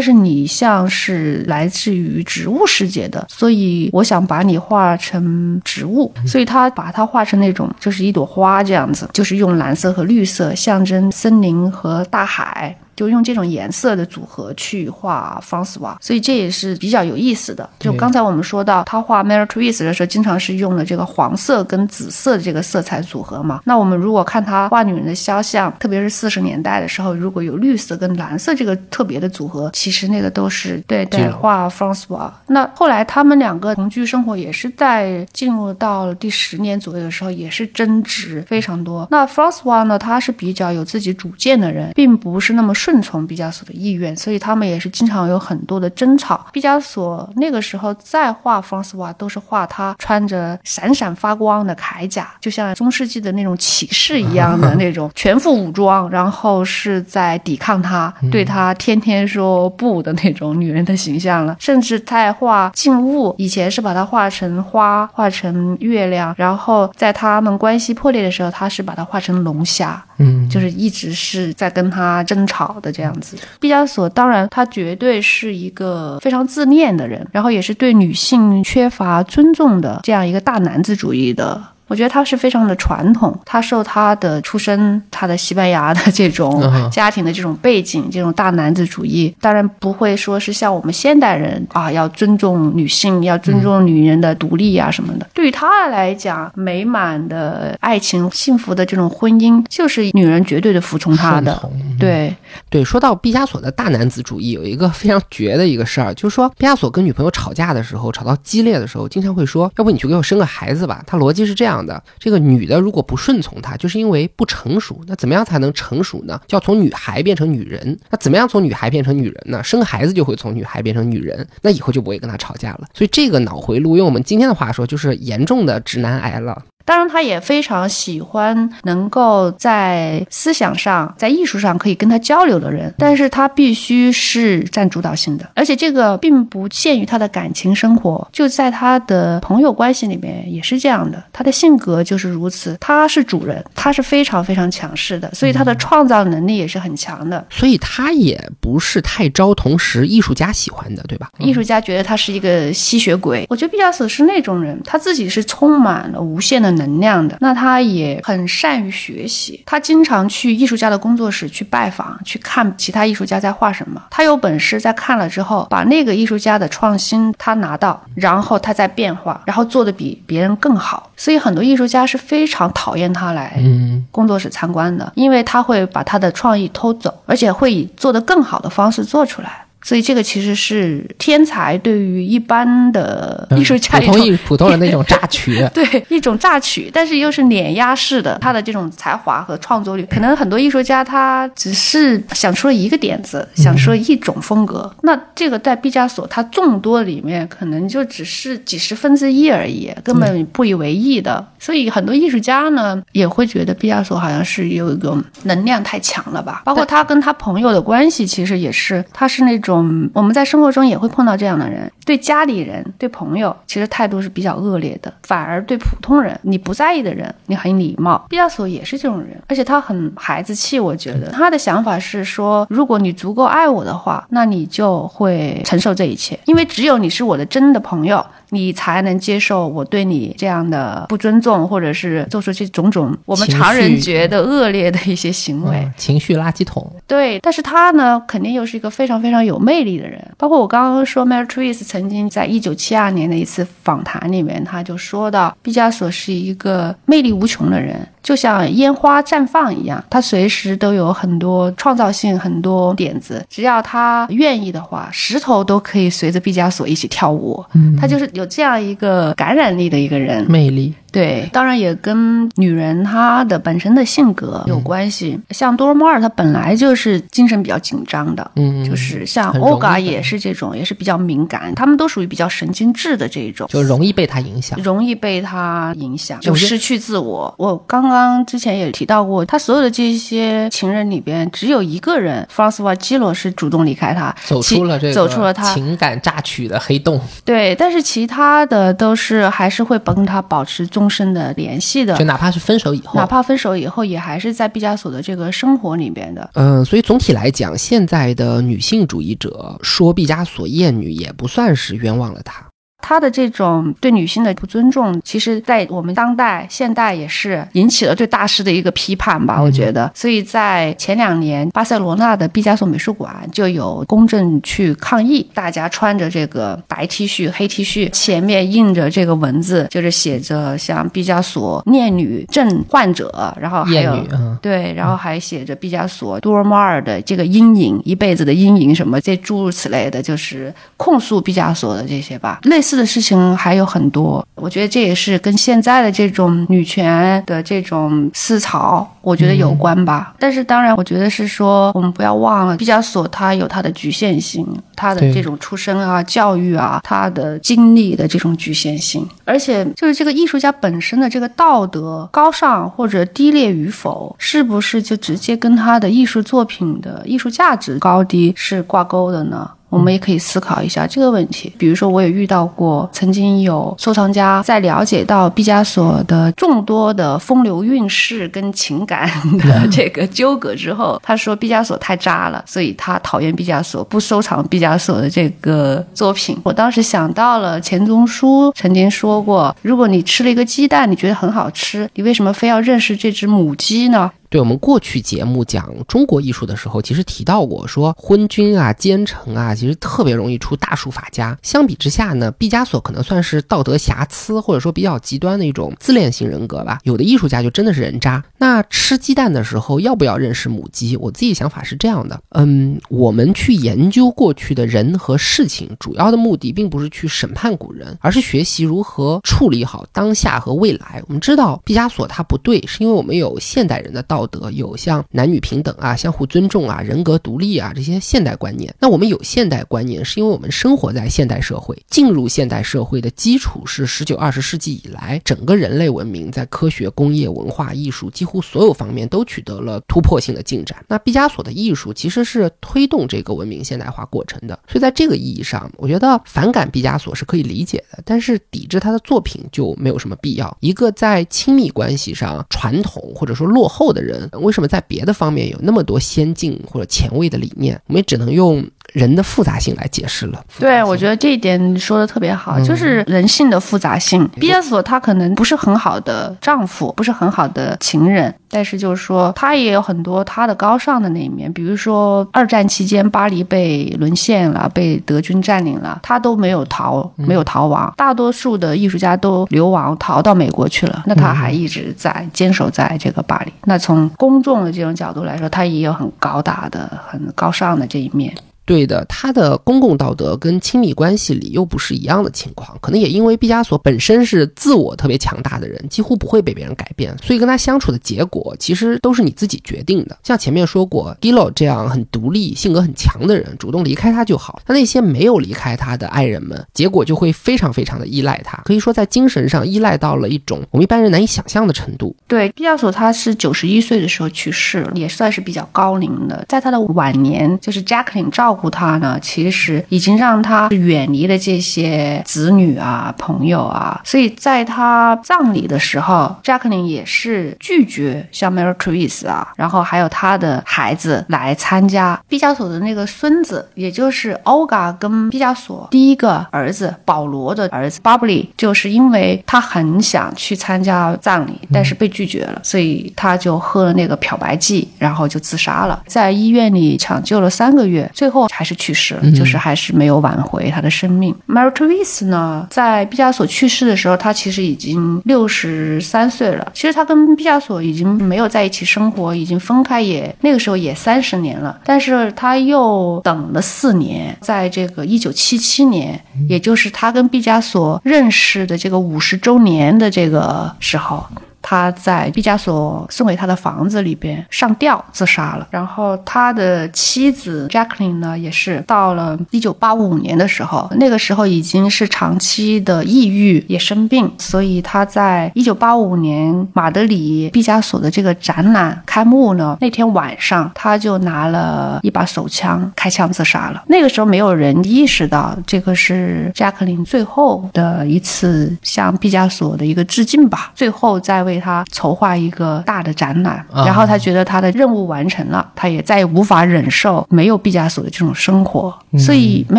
是你像是来自于植物世界的，所以我想把你画成植物，所以他把它画成那种就是一朵花这样子，就是用蓝色和绿色象征森林和大海。就用这种颜色的组合去画方斯瓦，所以这也是比较有意思的。就刚才我们说到他画 Mary Twist 的时候，经常是用了这个黄色跟紫色的这个色彩组合嘛。那我们如果看他画女人的肖像，特别是四十年代的时候，如果有绿色跟蓝色这个特别的组合，其实那个都是对对画 Francois。那后来他们两个同居生活也是在进入到第十年左右的时候，也是争执非常多。那 f r a n c o i s 呢，他是比较有自己主见的人，并不是那么。顺从毕加索的意愿，所以他们也是经常有很多的争吵。毕加索那个时候再画方斯瓦，都是画他穿着闪闪发光的铠甲，就像中世纪的那种骑士一样的 那种全副武装，然后是在抵抗他，对他天天说不的那种女人的形象了。甚至在画静物，以前是把它画成花，画成月亮，然后在他们关系破裂的时候，他是把它画成龙虾，嗯，就是一直是在跟他争吵。的，这样子。毕加索当然，他绝对是一个非常自恋的人，然后也是对女性缺乏尊重的这样一个大男子主义的。我觉得他是非常的传统，他受他的出身，他的西班牙的这种家庭的这种背景，这种大男子主义，当然不会说是像我们现代人啊，要尊重女性，要尊重女人的独立啊什么的。对于他来讲，美满的爱情、幸福的这种婚姻，就是女人绝对的服从他的。对对，说到毕加索的大男子主义，有一个非常绝的一个事儿，就是说毕加索跟女朋友吵架的时候，吵到激烈的时候，经常会说：“要不你去给我生个孩子吧。”他逻辑是这样。的这个女的如果不顺从他，就是因为不成熟。那怎么样才能成熟呢？就要从女孩变成女人。那怎么样从女孩变成女人呢？生孩子就会从女孩变成女人，那以后就不会跟他吵架了。所以这个脑回路，用我们今天的话说，就是严重的直男癌了。当然，他也非常喜欢能够在思想上、在艺术上可以跟他交流的人，但是他必须是占主导性的，而且这个并不限于他的感情生活，就在他的朋友关系里面也是这样的。他的性格就是如此，他是主人，他是非常非常强势的，所以他的创造能力也是很强的。所以他也不是太招同时艺术家喜欢的，对吧？艺术家觉得他是一个吸血鬼。我觉得毕加索是那种人，他自己是充满了无限的。能量的，那他也很善于学习，他经常去艺术家的工作室去拜访，去看其他艺术家在画什么。他有本事在看了之后，把那个艺术家的创新他拿到，然后他再变化，然后做的比别人更好。所以很多艺术家是非常讨厌他来工作室参观的，因为他会把他的创意偷走，而且会以做的更好的方式做出来。所以这个其实是天才对于一般的艺术家普通艺普通人的一种 榨取，对一种榨取，但是又是碾压式的。他的这种才华和创作力，可能很多艺术家他只是想出了一个点子，想出了一种风格。那这个在毕加索他众多里面，可能就只是几十分之一而已，根本不以为意的。所以很多艺术家呢也会觉得毕加索好像是有一种能量太强了吧。包括他跟他朋友的关系，其实也是他是那种。种我们在生活中也会碰到这样的人，对家里人、对朋友，其实态度是比较恶劣的，反而对普通人，你不在意的人，你很礼貌。毕加索也是这种人，而且他很孩子气，我觉得他的想法是说，如果你足够爱我的话，那你就会承受这一切，因为只有你是我的真的朋友。你才能接受我对你这样的不尊重，或者是做出这种种我们常人觉得恶劣的一些行为，情绪垃圾桶。对，但是他呢，肯定又是一个非常非常有魅力的人。包括我刚刚说 m a r y t r e e s 曾经在一九七二年的一次访谈里面，他就说到，毕加索是一个魅力无穷的人。就像烟花绽放一样，他随时都有很多创造性、很多点子。只要他愿意的话，石头都可以随着毕加索一起跳舞。嗯，他就是有有这样一个感染力的一个人，魅力。对，当然也跟女人她的本身的性格有关系。像多罗摩尔，她本来就是精神比较紧张的，嗯，就是像欧嘎也是这种，也是比较敏感。他们都属于比较神经质的这一种，就容易被他影响，容易被他影响，就失去自我。我刚刚之前也提到过，他所有的这些情人里边，只有一个人，弗朗斯瓦基罗是主动离开他，走出了这个走出了他情感榨取的黑洞。对，但是其他的都是还是会帮他保持终身的联系的，就哪怕是分手以后，哪怕分手以后，也还是在毕加索的这个生活里边的。嗯，所以总体来讲，现在的女性主义者说毕加索厌女，也不算是冤枉了他。他的这种对女性的不尊重，其实，在我们当代、现代也是引起了对大师的一个批判吧？我觉得，所以在前两年，巴塞罗那的毕加索美术馆就有公正去抗议，大家穿着这个白 T 恤、黑 T 恤，前面印着这个文字，就是写着像毕加索念女症患者，然后还有对，然后还写着毕加索杜尔摩尔的这个阴影，一辈子的阴影什么这诸如此类的，就是控诉毕加索的这些吧，类似。的事情还有很多，我觉得这也是跟现在的这种女权的这种思潮，我觉得有关吧。但是当然，我觉得是说，我们不要忘了，毕加索他有他的局限性，他的这种出身啊、教育啊、他的经历的这种局限性，而且就是这个艺术家本身的这个道德高尚或者低劣与否，是不是就直接跟他的艺术作品的艺术价值高低是挂钩的呢？我们也可以思考一下这个问题。比如说，我也遇到过，曾经有收藏家在了解到毕加索的众多的风流韵事跟情感的 这个纠葛之后，他说毕加索太渣了，所以他讨厌毕加索，不收藏毕加索的这个作品。我当时想到了钱钟书曾经说过：“如果你吃了一个鸡蛋，你觉得很好吃，你为什么非要认识这只母鸡呢？”对我们过去节目讲中国艺术的时候，其实提到过，说昏君啊、奸臣啊，其实特别容易出大书法家。相比之下呢，毕加索可能算是道德瑕疵，或者说比较极端的一种自恋型人格吧。有的艺术家就真的是人渣。那吃鸡蛋的时候要不要认识母鸡？我自己想法是这样的，嗯，我们去研究过去的人和事情，主要的目的并不是去审判古人，而是学习如何处理好当下和未来。我们知道毕加索他不对，是因为我们有现代人的道。道德有像男女平等啊、相互尊重啊、人格独立啊这些现代观念。那我们有现代观念，是因为我们生活在现代社会。进入现代社会的基础是十九、二十世纪以来，整个人类文明在科学、工业、文化艺术几乎所有方面都取得了突破性的进展。那毕加索的艺术其实是推动这个文明现代化过程的。所以在这个意义上，我觉得反感毕加索是可以理解的，但是抵制他的作品就没有什么必要。一个在亲密关系上传统或者说落后的人。为什么在别的方面有那么多先进或者前卫的理念？我们也只能用。人的复杂性来解释了。对，我觉得这一点说的特别好，就是人性的复杂性。毕加索他可能不是很好的丈夫，不是很好的情人，但是就是说他也有很多他的高尚的那一面。比如说二战期间巴黎被沦陷了，被德军占领了，他都没有逃，没有逃亡。大多数的艺术家都流亡逃到美国去了，那他还一直在坚守在这个巴黎。那从公众的这种角度来说，他也有很高大的、很高尚的这一面。对的，他的公共道德跟亲密关系里又不是一样的情况，可能也因为毕加索本身是自我特别强大的人，几乎不会被别人改变，所以跟他相处的结果其实都是你自己决定的。像前面说过 g i l o 这样很独立、性格很强的人，主动离开他就好。他那些没有离开他的爱人们，结果就会非常非常的依赖他，可以说在精神上依赖到了一种我们一般人难以想象的程度。对，毕加索他是九十一岁的时候去世，也算是比较高龄的，在他的晚年，就是 Jacqueline 照。照顾他呢，其实已经让他远离了这些子女啊、朋友啊。所以在他葬礼的时候，Jacqueline 也是拒绝像 Mary Theresa 啊，然后还有他的孩子来参加。毕加索的那个孙子，也就是 Olga 跟毕加索第一个儿子保罗的儿子 b a b l y 就是因为他很想去参加葬礼，但是被拒绝了，所以他就喝了那个漂白剂，然后就自杀了。在医院里抢救了三个月，最后还是去世了，就是还是没有挽回他的生命。Mary Theresa 呢，在毕加索去世的时候，他其实已经六十三岁了。其实他跟毕加索已经没有在一起生活，已经分开也那个时候也三十年了。但是他又等了四年，在这个一九七七年，也就是他跟毕加索认识的这个五十周年的这个时候。他在毕加索送给他的房子里边上吊自杀了。然后他的妻子 Jacqueline 呢，也是到了一九八五年的时候，那个时候已经是长期的抑郁，也生病，所以他在一九八五年马德里毕加索的这个展览开幕呢那天晚上，他就拿了一把手枪开枪自杀了。那个时候没有人意识到这个是 Jacqueline 最后的一次向毕加索的一个致敬吧。最后在为为他筹划一个大的展览，然后他觉得他的任务完成了，他也再也无法忍受没有毕加索的这种生活。所以 m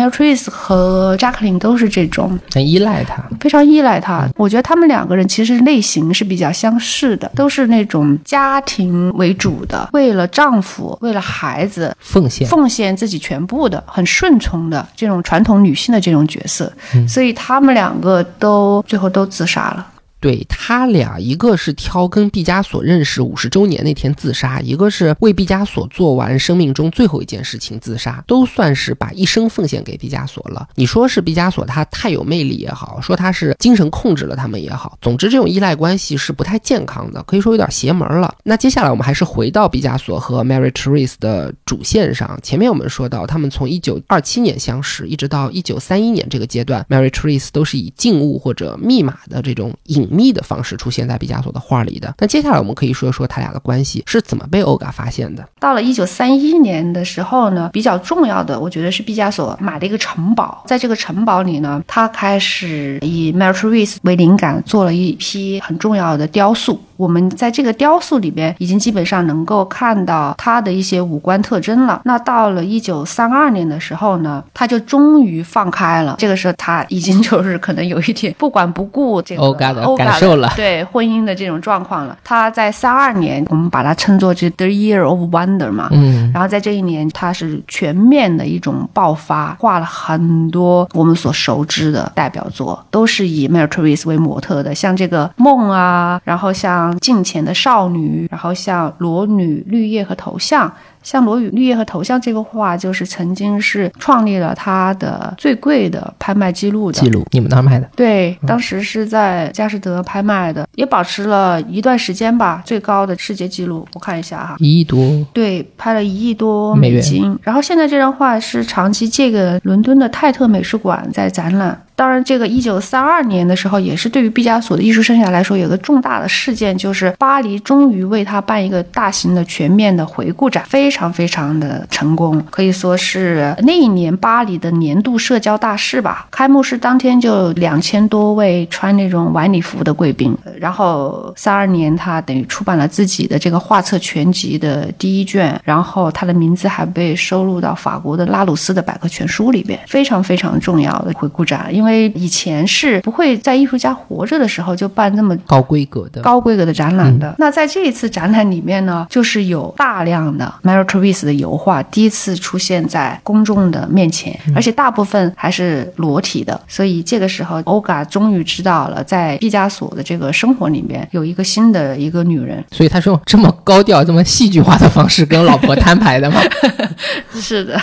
a r i c e 和 Jacqueline 都是这种很依赖他，非常依赖他。我觉得他们两个人其实类型是比较相似的，都是那种家庭为主的，为了丈夫、为了孩子奉献奉献自己全部的，很顺从的这种传统女性的这种角色。所以他们两个都最后都自杀了。对他俩，一个是挑跟毕加索认识五十周年那天自杀，一个是为毕加索做完生命中最后一件事情自杀，都算是把一生奉献给毕加索了。你说是毕加索他太有魅力也好，说他是精神控制了他们也好，总之这种依赖关系是不太健康的，可以说有点邪门了。那接下来我们还是回到毕加索和 Mary Theresa 的主线上。前面我们说到，他们从一九二七年相识，一直到一九三一年这个阶段，Mary Theresa 都是以静物或者密码的这种隐。密的方式出现在毕加索的画里的。那接下来我们可以说说他俩的关系是怎么被欧嘎发现的。到了一九三一年的时候呢，比较重要的，我觉得是毕加索买了一个城堡，在这个城堡里呢，他开始以 Mary Theresa 为灵感，做了一批很重要的雕塑。我们在这个雕塑里边已经基本上能够看到他的一些五官特征了。那到了一九三二年的时候呢，他就终于放开了。这个时候他已经就是可能有一点不管不顾这个欧嘎的感受了，对婚姻的这种状况了。他在三二年，我们把它称作这 The Year of Wonder 嘛，嗯，然后在这一年，他是全面的一种爆发，画了很多我们所熟知的代表作，都是以 Mary Theresa 为模特的，像这个梦啊，然后像。镜前的少女，然后像裸女、绿叶和头像。像《罗宇绿叶》和头像这个画，就是曾经是创立了他的最贵的拍卖记录的记录。你们那儿卖的？对，当时是在佳士得拍卖的，也保持了一段时间吧。最高的世界纪录，我看一下哈，一亿多。对，拍了一亿多美金。然后现在这张画是长期借给伦敦的泰特美术馆在展览。当然，这个一九三二年的时候，也是对于毕加索的艺术生涯来说有个重大的事件，就是巴黎终于为他办一个大型的全面的回顾展，非。常非常的成功，可以说是那一年巴黎的年度社交大事吧。开幕式当天就两千多位穿那种晚礼服的贵宾。然后三二年，他等于出版了自己的这个画册全集的第一卷，然后他的名字还被收录到法国的拉鲁斯的百科全书里边，非常非常重要的回顾展。因为以前是不会在艺术家活着的时候就办那么高规格的高规格的展览的。那在这一次展览里面呢，就是有大量的 Mary。Theresa 的油画第一次出现在公众的面前，而且大部分还是裸体的，所以这个时候，Oga 终于知道了，在毕加索的这个生活里面有一个新的一个女人，所以他是用这么高调、这么戏剧化的方式跟老婆摊牌的吗？是的，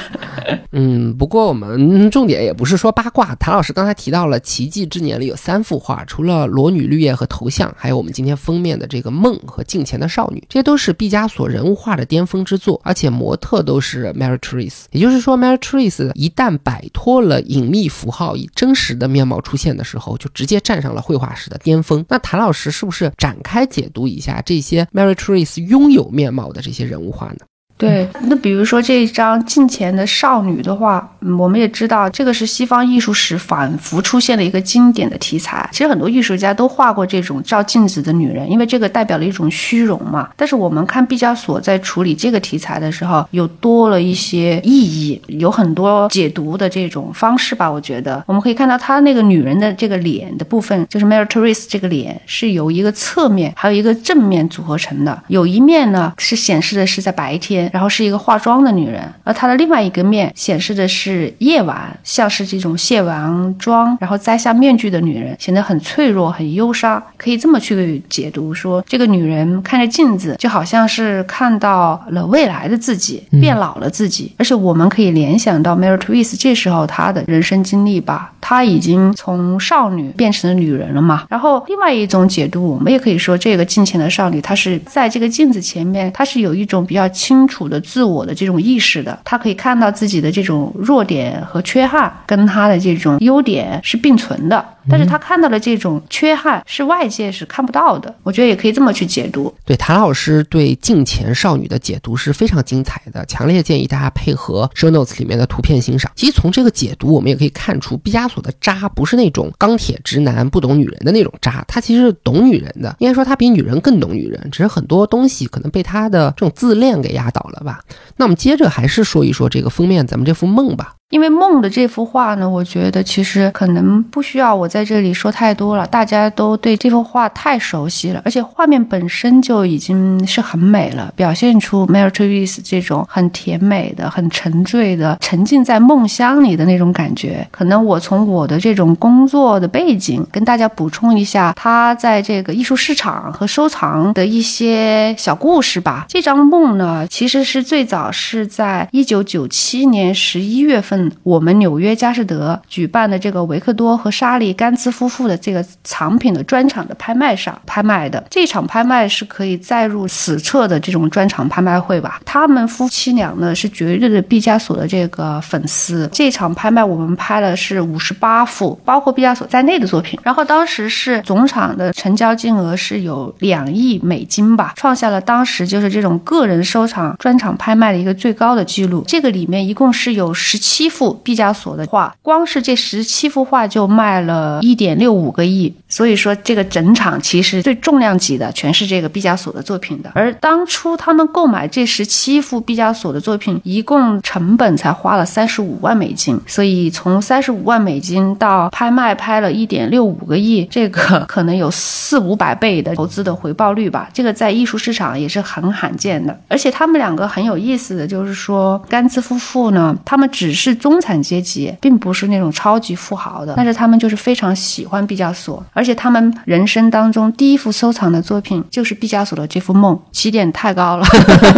嗯，不过我们重点也不是说八卦。谭老师刚才他提到了《奇迹之年》里有三幅画，除了裸女、绿叶和头像，还有我们今天封面的这个梦和镜前的少女，这些都是毕加索人物画的巅峰之作。而且模特都是 Mary Theresa，也就是说，Mary Theresa 一旦摆脱了隐秘符号，以真实的面貌出现的时候，就直接站上了绘画史的巅峰。那谭老师是不是展开解读一下这些 Mary Theresa 拥有面貌的这些人物画呢？对，那比如说这一张镜前的少女的话，我们也知道这个是西方艺术史反复出现的一个经典的题材。其实很多艺术家都画过这种照镜子的女人，因为这个代表了一种虚荣嘛。但是我们看毕加索在处理这个题材的时候，有多了一些意义，有很多解读的这种方式吧。我觉得我们可以看到他那个女人的这个脸的部分，就是 Mary Therese 这个脸是由一个侧面还有一个正面组合成的，有一面呢是显示的是在白天，然后是一个化妆的女人，而她的另外一个面显示的是夜晚，像是这种卸完妆然后摘下面具的女人，显得很脆弱、很忧伤。可以这么去解读说，这个女人看着镜子，就好像是看到了未来的自己，变老了自己。而且我们可以联想到 Mary Therese 这时候她的人生经历吧，她已经从少女变成了女人了嘛。然后另外一种解读，我们也可以说，这个镜前的少女，她是在这个镜子前面，她是有一种比较清楚的自我的这种意识的，他可以看到自己的这种弱点和缺憾，跟他的这种优点是并存的。但是他看到的这种缺憾是外界是看不到的，我觉得也可以这么去解读。对谭老师对镜前少女的解读是非常精彩的，强烈建议大家配合 show notes 里面的图片欣赏。其实从这个解读，我们也可以看出毕加索的渣不是那种钢铁直男不懂女人的那种渣，他其实是懂女人的，应该说他比女人更懂女人，只是很多东西可能被他的这种自恋给压倒了吧。那我们接着还是说一说这个封面，咱们这幅梦吧。因为梦的这幅画呢，我觉得其实可能不需要我在这里说太多了，大家都对这幅画太熟悉了，而且画面本身就已经是很美了，表现出 Mary Therese 这种很甜美的、很沉醉的、沉浸在梦乡里的那种感觉。可能我从我的这种工作的背景跟大家补充一下，他在这个艺术市场和收藏的一些小故事吧。这张梦呢，其实是最早是在一九九七年十一月份。我们纽约佳士得举办的这个维克多和莎莉甘兹夫妇的这个藏品的专场的拍卖上拍卖的，这场拍卖是可以载入史册的这种专场拍卖会吧？他们夫妻俩呢是绝对的毕加索的这个粉丝。这场拍卖我们拍了是五十八幅，包括毕加索在内的作品。然后当时是总场的成交金额是有两亿美金吧，创下了当时就是这种个人收藏专场拍卖的一个最高的记录。这个里面一共是有十七。幅毕加索的画，光是这十七幅画就卖了一点六五个亿，所以说这个整场其实最重量级的全是这个毕加索的作品的。而当初他们购买这十七幅毕加索的作品，一共成本才花了三十五万美金，所以从三十五万美金到拍卖拍了一点六五个亿，这个可能有四五百倍的投资的回报率吧。这个在艺术市场也是很罕见的。而且他们两个很有意思的就是说，甘兹夫妇呢，他们只是。中产阶级并不是那种超级富豪的，但是他们就是非常喜欢毕加索，而且他们人生当中第一幅收藏的作品就是毕加索的这幅梦，起点太高了。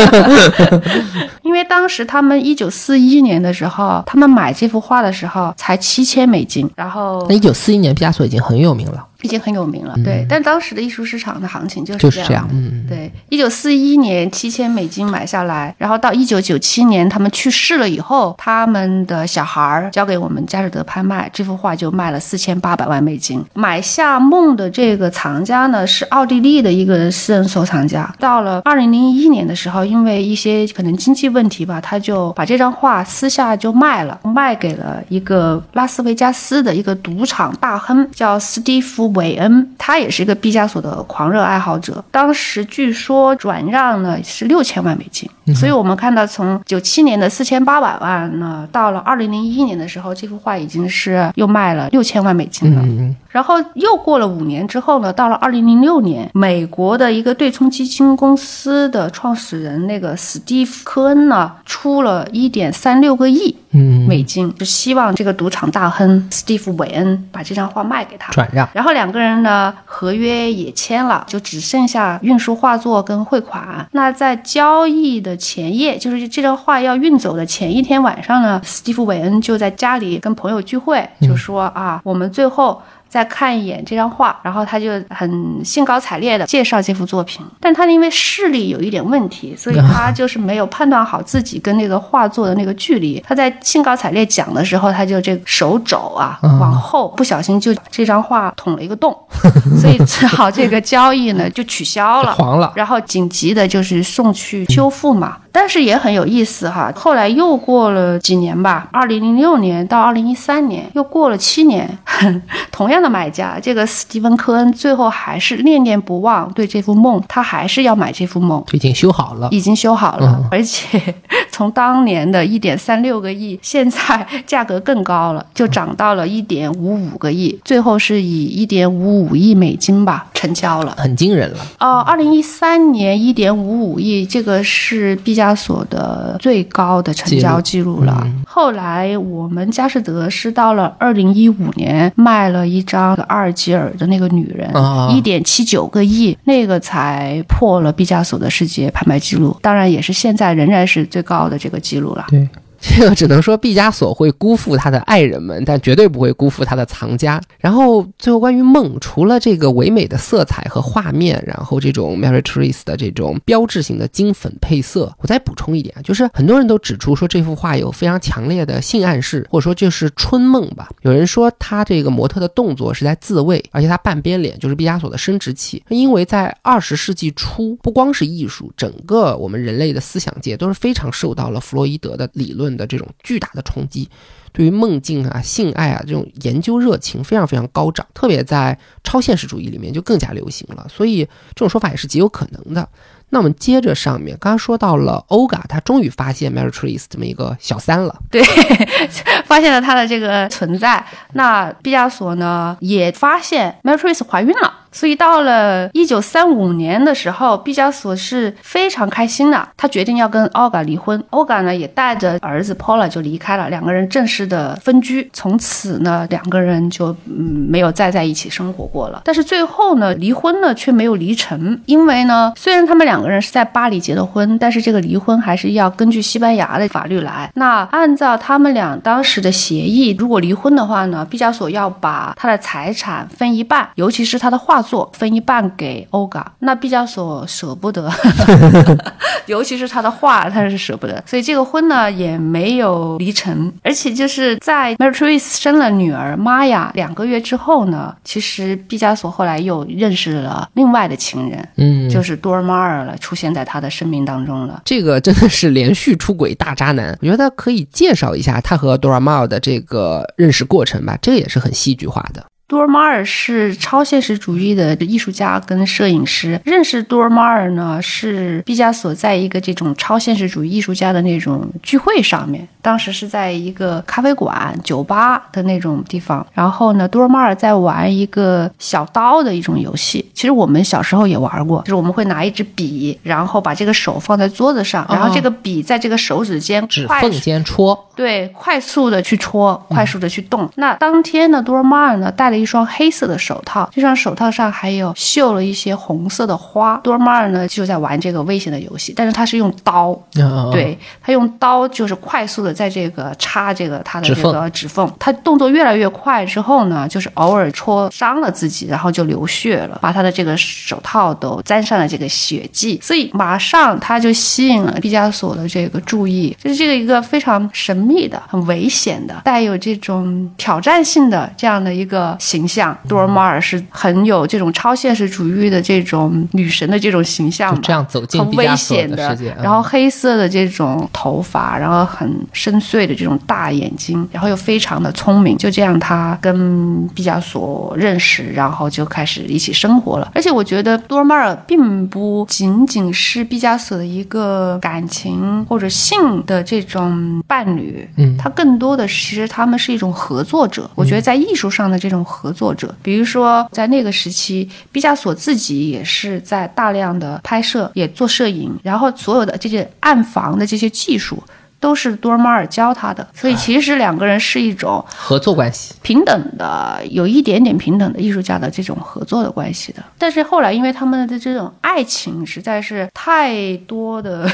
因为当时他们一九四一年的时候，他们买这幅画的时候才七千美金，然后那一九四一年毕加索已经很有名了。已经很有名了，对。但当时的艺术市场的行情就是就是这样，嗯，对。一九四一年七千美金买下来，然后到一九九七年他们去世了以后，他们的小孩儿交给我们佳士得拍卖，这幅画就卖了四千八百万美金。买下梦的这个藏家呢是奥地利的一个私人收藏家。到了二零零一年的时候，因为一些可能经济问题吧，他就把这张画私下就卖了，卖给了一个拉斯维加斯的一个赌场大亨，叫斯蒂夫。韦恩，他也是一个毕加索的狂热爱好者。当时据说转让呢是六千万美金，所以我们看到从九七年的四千八百万呢，到了二零零一年的时候，这幅画已经是又卖了六千万美金了。然后又过了五年之后呢，到了二零零六年，美国的一个对冲基金公司的创始人那个史蒂夫科恩呢，出了一点三六个亿美金，就希望这个赌场大亨史蒂夫韦恩把这张画卖给他转让。然后两个人呢，合约也签了，就只剩下运输画作跟汇款。那在交易的前夜，就是这张画要运走的前一天晚上呢，斯蒂夫韦恩就在家里跟朋友聚会，就说啊，我们最后。再看一眼这张画，然后他就很兴高采烈的介绍这幅作品。但他因为视力有一点问题，所以他就是没有判断好自己跟那个画作的那个距离。他在兴高采烈讲的时候，他就这个手肘啊往后不小心就这张画捅了一个洞，所以只好这个交易呢就取消了，黄了。然后紧急的就是送去修复嘛。但是也很有意思哈。后来又过了几年吧，二零零六年到二零一三年，又过了七年，同样的买家，这个斯蒂芬·科恩最后还是念念不忘对这幅梦，他还是要买这幅梦，已经修好了，已经修好了，而且从当年的一点三六个亿，现在价格更高了，就涨到了一点五五个亿，最后是以一点五五亿美金吧成交了，很惊人了。哦，二零一三年一点五五亿，这个是毕加索的最高的成交记录了。后来我们佳士得是到了二零一五年卖了一张阿尔及尔的那个女人，一点七九个亿，那个才破了毕加索的世界拍卖记录。当然，也是现在仍然是最高的这个记录了。对。这个只能说毕加索会辜负他的爱人们，但绝对不会辜负他的藏家。然后最后关于梦，除了这个唯美的色彩和画面，然后这种 Mary Therese 的这种标志性的金粉配色，我再补充一点，就是很多人都指出说这幅画有非常强烈的性暗示，或者说就是春梦吧。有人说他这个模特的动作是在自慰，而且他半边脸就是毕加索的生殖器。因为在二十世纪初，不光是艺术，整个我们人类的思想界都是非常受到了弗洛伊德的理论。的这种巨大的冲击，对于梦境啊、性爱啊这种研究热情非常非常高涨，特别在超现实主义里面就更加流行了。所以这种说法也是极有可能的。那我们接着上面，刚刚说到了欧嘎，他终于发现 Mary Therese 这么一个小三了，对，发现了他的这个存在。那毕加索呢，也发现 Mary Therese 怀孕了。所以到了一九三五年的时候，毕加索是非常开心的，他决定要跟奥嘎离婚。欧嘎呢也带着儿子 Paula 就离开了，两个人正式的分居。从此呢，两个人就嗯没有再在一起生活过了。但是最后呢，离婚呢却没有离成，因为呢，虽然他们两个人是在巴黎结的婚，但是这个离婚还是要根据西班牙的法律来。那按照他们俩当时的协议，如果离婚的话呢，毕加索要把他的财产分一半，尤其是他的画。作分一半给欧嘎，那毕加索舍不得，尤其是他的画，他是舍不得，所以这个婚呢也没有离成。而且就是在 Mary Therese 生了女儿玛雅两个月之后呢，其实毕加索后来又认识了另外的情人，嗯，就是多尔马尔了，出现在他的生命当中了。这个真的是连续出轨大渣男，我觉得可以介绍一下他和多尔马尔的这个认识过程吧，这个也是很戏剧化的。多尔马尔是超现实主义的艺术家跟摄影师。认识多尔马尔呢，是毕加索在一个这种超现实主义艺术家的那种聚会上面，当时是在一个咖啡馆、酒吧的那种地方。然后呢，多尔玛尔在玩一个小刀的一种游戏。其实我们小时候也玩过，就是我们会拿一支笔，然后把这个手放在桌子上，然后这个笔在这个手指间指缝间戳，对，快速的去戳，快速的去动。那当天呢，多尔玛尔呢戴了一。双黑色的手套，这双手套上还有绣了一些红色的花。多尔玛尔呢就在玩这个危险的游戏，但是他是用刀，对他用刀就是快速的在这个插这个他的这个指缝。他动作越来越快之后呢，就是偶尔戳伤了自己，然后就流血了，把他的这个手套都沾上了这个血迹。所以马上他就吸引了毕加索的这个注意，就是这个一个非常神秘的、很危险的、带有这种挑战性的这样的一个。形象，多尔马尔是很有这种超现实主义的这种女神的这种形象，这样走进很危险的，然后黑色的这种头发，然后很深邃的这种大眼睛，然后又非常的聪明，就这样他跟毕加索认识，然后就开始一起生活了。而且我觉得多尔马尔并不仅仅是毕加索的一个感情或者性的这种伴侣，嗯，他更多的其实他们是一种合作者。我觉得在艺术上的这种。合作者，比如说在那个时期，毕加索自己也是在大量的拍摄，也做摄影，然后所有的这些暗房的这些技术都是多尔马尔教他的，所以其实两个人是一种合作关系，平等的，有一点点平等的艺术家的这种合作的关系的。但是后来，因为他们的这种爱情实在是太多的。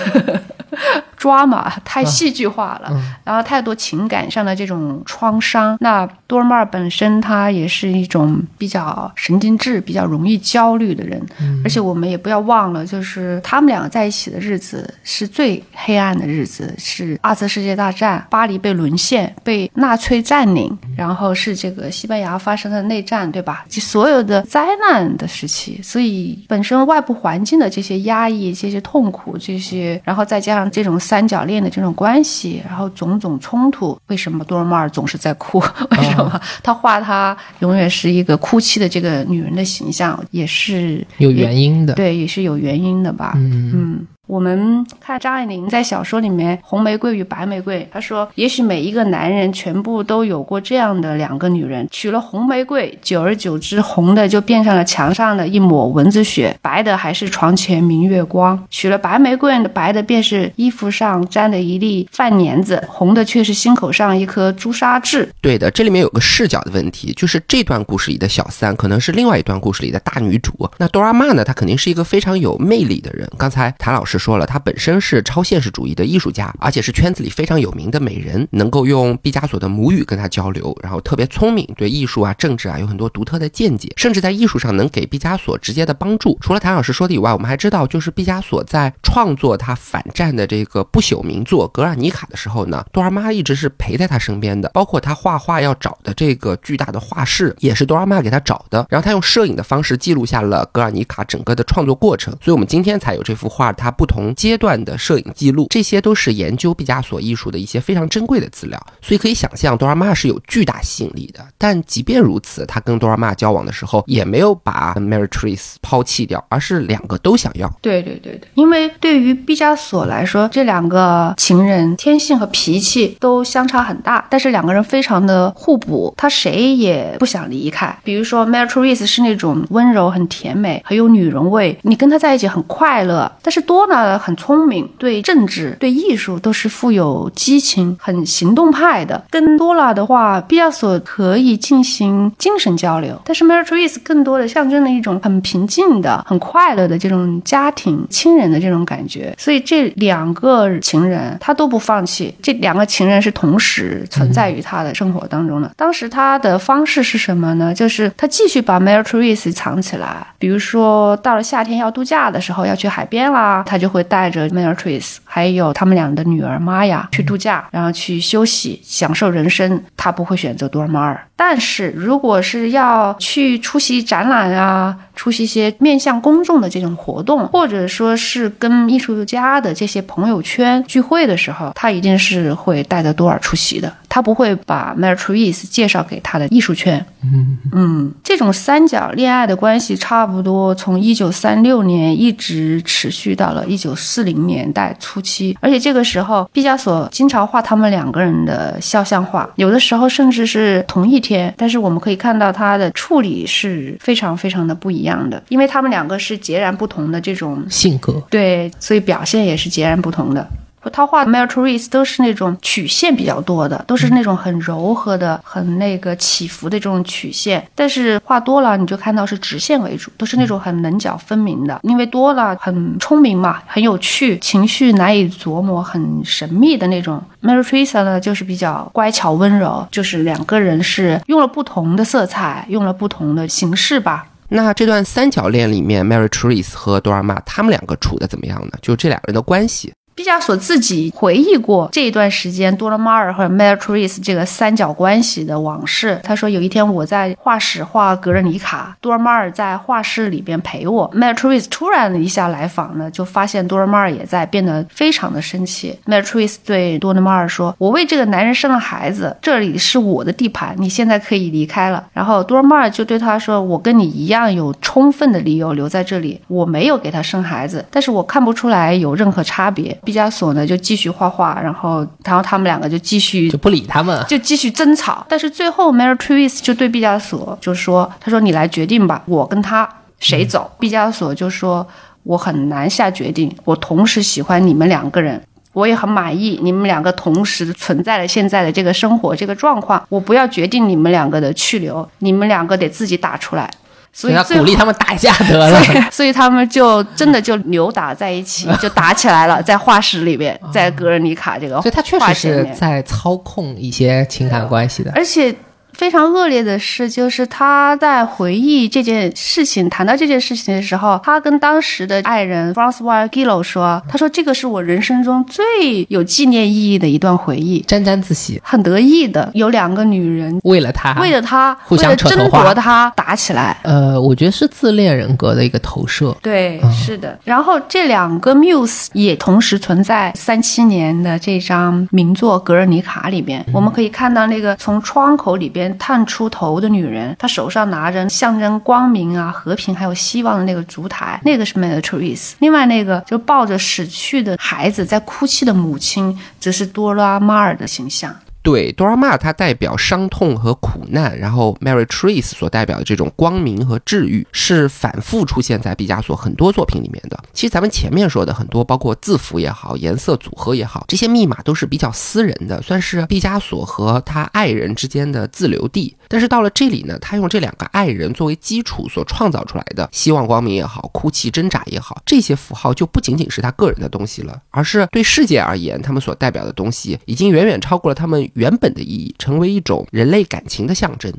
drama，太戏剧化了，然后太多情感上的这种创伤。那多尔玛尔本身他也是一种比较神经质、比较容易焦虑的人，而且我们也不要忘了，就是他们两个在一起的日子是最黑暗的日子，是二次世界大战，巴黎被沦陷，被纳粹占领，然后是这个西班牙发生的内战，对吧？就所有的灾难的时期，所以本身外部环境的这些压抑、这些痛苦、这些，然后再加上这种三角恋的这种关系，然后种种冲突，为什么多尔莫尔总是在哭？为什么他画他永远是一个哭泣的这个女人的形象，也是有原因的，对，也是有原因的吧？嗯嗯。我们看张爱玲在小说里面《红玫瑰与白玫瑰》，她说：“也许每一个男人全部都有过这样的两个女人，娶了红玫瑰，久而久之，红的就变成了墙上的一抹蚊子血，白的还是床前明月光；娶了白玫瑰，白的便是衣服上沾的一粒饭粘子，红的却是心口上一颗朱砂痣。”对的，这里面有个视角的问题，就是这段故事里的小三可能是另外一段故事里的大女主。那多拉曼呢？她肯定是一个非常有魅力的人。刚才谭老师。说了，他本身是超现实主义的艺术家，而且是圈子里非常有名的美人，能够用毕加索的母语跟他交流，然后特别聪明，对艺术啊、政治啊有很多独特的见解，甚至在艺术上能给毕加索直接的帮助。除了谭老师说的以外，我们还知道，就是毕加索在创作他反战的这个不朽名作《格尔尼卡》的时候呢，多尔玛一直是陪在他身边的，包括他画画要找的这个巨大的画室，也是多尔玛给他找的。然后他用摄影的方式记录下了《格尔尼卡》整个的创作过程，所以我们今天才有这幅画，他不同阶段的摄影记录，这些都是研究毕加索艺术的一些非常珍贵的资料。所以可以想象，多尔玛是有巨大吸引力的。但即便如此，他跟多尔玛交往的时候，也没有把 Mary Tris 抛弃掉，而是两个都想要。对对对对，因为对于毕加索来说，这两个情人天性和脾气都相差很大，但是两个人非常的互补，他谁也不想离开。比如说 Mary Tris 是那种温柔、很甜美、很有女人味，你跟他在一起很快乐，但是。多呢很聪明，对政治、对艺术都是富有激情、很行动派的。更多了的话，毕加索可以进行精神交流，但是 Mary Therese 更多的象征了一种很平静的、很快乐的这种家庭亲人的这种感觉。所以这两个情人他都不放弃，这两个情人是同时存在于他的生活当中的。当时他的方式是什么呢？就是他继续把 Mary Therese 藏起来，比如说到了夏天要度假的时候，要去海边啦。他就会带着 m a n a t r i s 还有他们俩的女儿玛雅去度假，然后去休息、享受人生。他不会选择多尔玛尔。但是如果是要去出席展览啊，出席一些面向公众的这种活动，或者说是跟艺术家的这些朋友圈聚会的时候，他一定是会带着多尔出席的。他不会把 Mary Therese 介绍给他的艺术圈。嗯嗯，这种三角恋爱的关系，差不多从一九三六年一直持续到了一九四零年代初期。而且这个时候，毕加索经常画他们两个人的肖像画，有的时候甚至是同一天。但是我们可以看到他的处理是非常非常的不一样的，因为他们两个是截然不同的这种性格，对，所以表现也是截然不同的。他画的 Mary Therese 都是那种曲线比较多的，都是那种很柔和的、很那个起伏的这种曲线。但是画多了，你就看到是直线为主，都是那种很棱角分明的。因为多了很聪明嘛，很有趣，情绪难以琢磨，很神秘的那种。Mary Therese 呢，就是比较乖巧温柔，就是两个人是用了不同的色彩，用了不同的形式吧。那这段三角恋里面，Mary Therese 和多尔玛他们两个处的怎么样呢？就这两个人的关系。毕加索自己回忆过这一段时间多拉马尔和 m e t r i s 这个三角关系的往事。他说有一天我在画室画格尔尼卡，多拉马尔在画室里边陪我。m e t r i s 突然一下来访呢，就发现多拉马尔也在，变得非常的生气。m e t r i s 对多拉马尔说：“我为这个男人生了孩子，这里是我的地盘，你现在可以离开了。”然后多拉马尔就对他说：“我跟你一样有充分的理由留在这里，我没有给他生孩子，但是我看不出来有任何差别。”毕加索呢就继续画画，然后，然后他们两个就继续就不理他们，就继续争吵。但是最后，Mary Therese 就对毕加索就说：“他说你来决定吧，我跟他谁走？”毕加索就说：“我很难下决定，我同时喜欢你们两个人，我也很满意你们两个同时存在了现在的这个生活这个状况。我不要决定你们两个的去留，你们两个得自己打出来。”所以要鼓励他们打架得了。所以他们就真的就扭打在一起，就打起来了，在画室里边，在格尔尼卡这个，所以他确实是在操控一些情感关系的，而且。非常恶劣的是，就是他在回忆这件事情，谈到这件事情的时候，他跟当时的爱人 Francois Gillo 说：“他说这个是我人生中最有纪念意义的一段回忆，沾沾自喜，很得意的。有两个女人为了他，为了他，互相争夺他打起来。呃，我觉得是自恋人格的一个投射。对，是的。然后这两个 Muse 也同时存在三七年的这张名作《格尔尼卡》里边，我们可以看到那个从窗口里边。探出头的女人，她手上拿着象征光明啊、和平还有希望的那个烛台，那个是 Mary Theresa。另外那个就抱着死去的孩子在哭泣的母亲，则是多拉马尔的形象。对，多拉玛它代表伤痛和苦难，然后 Mary Trees 所代表的这种光明和治愈，是反复出现在毕加索很多作品里面的。其实咱们前面说的很多，包括字符也好，颜色组合也好，这些密码都是比较私人的，算是毕加索和他爱人之间的自留地。但是到了这里呢，他用这两个爱人作为基础所创造出来的希望、光明也好，哭泣、挣扎也好，这些符号就不仅仅是他个人的东西了，而是对世界而言，他们所代表的东西已经远远超过了他们。原本的意义，成为一种人类感情的象征。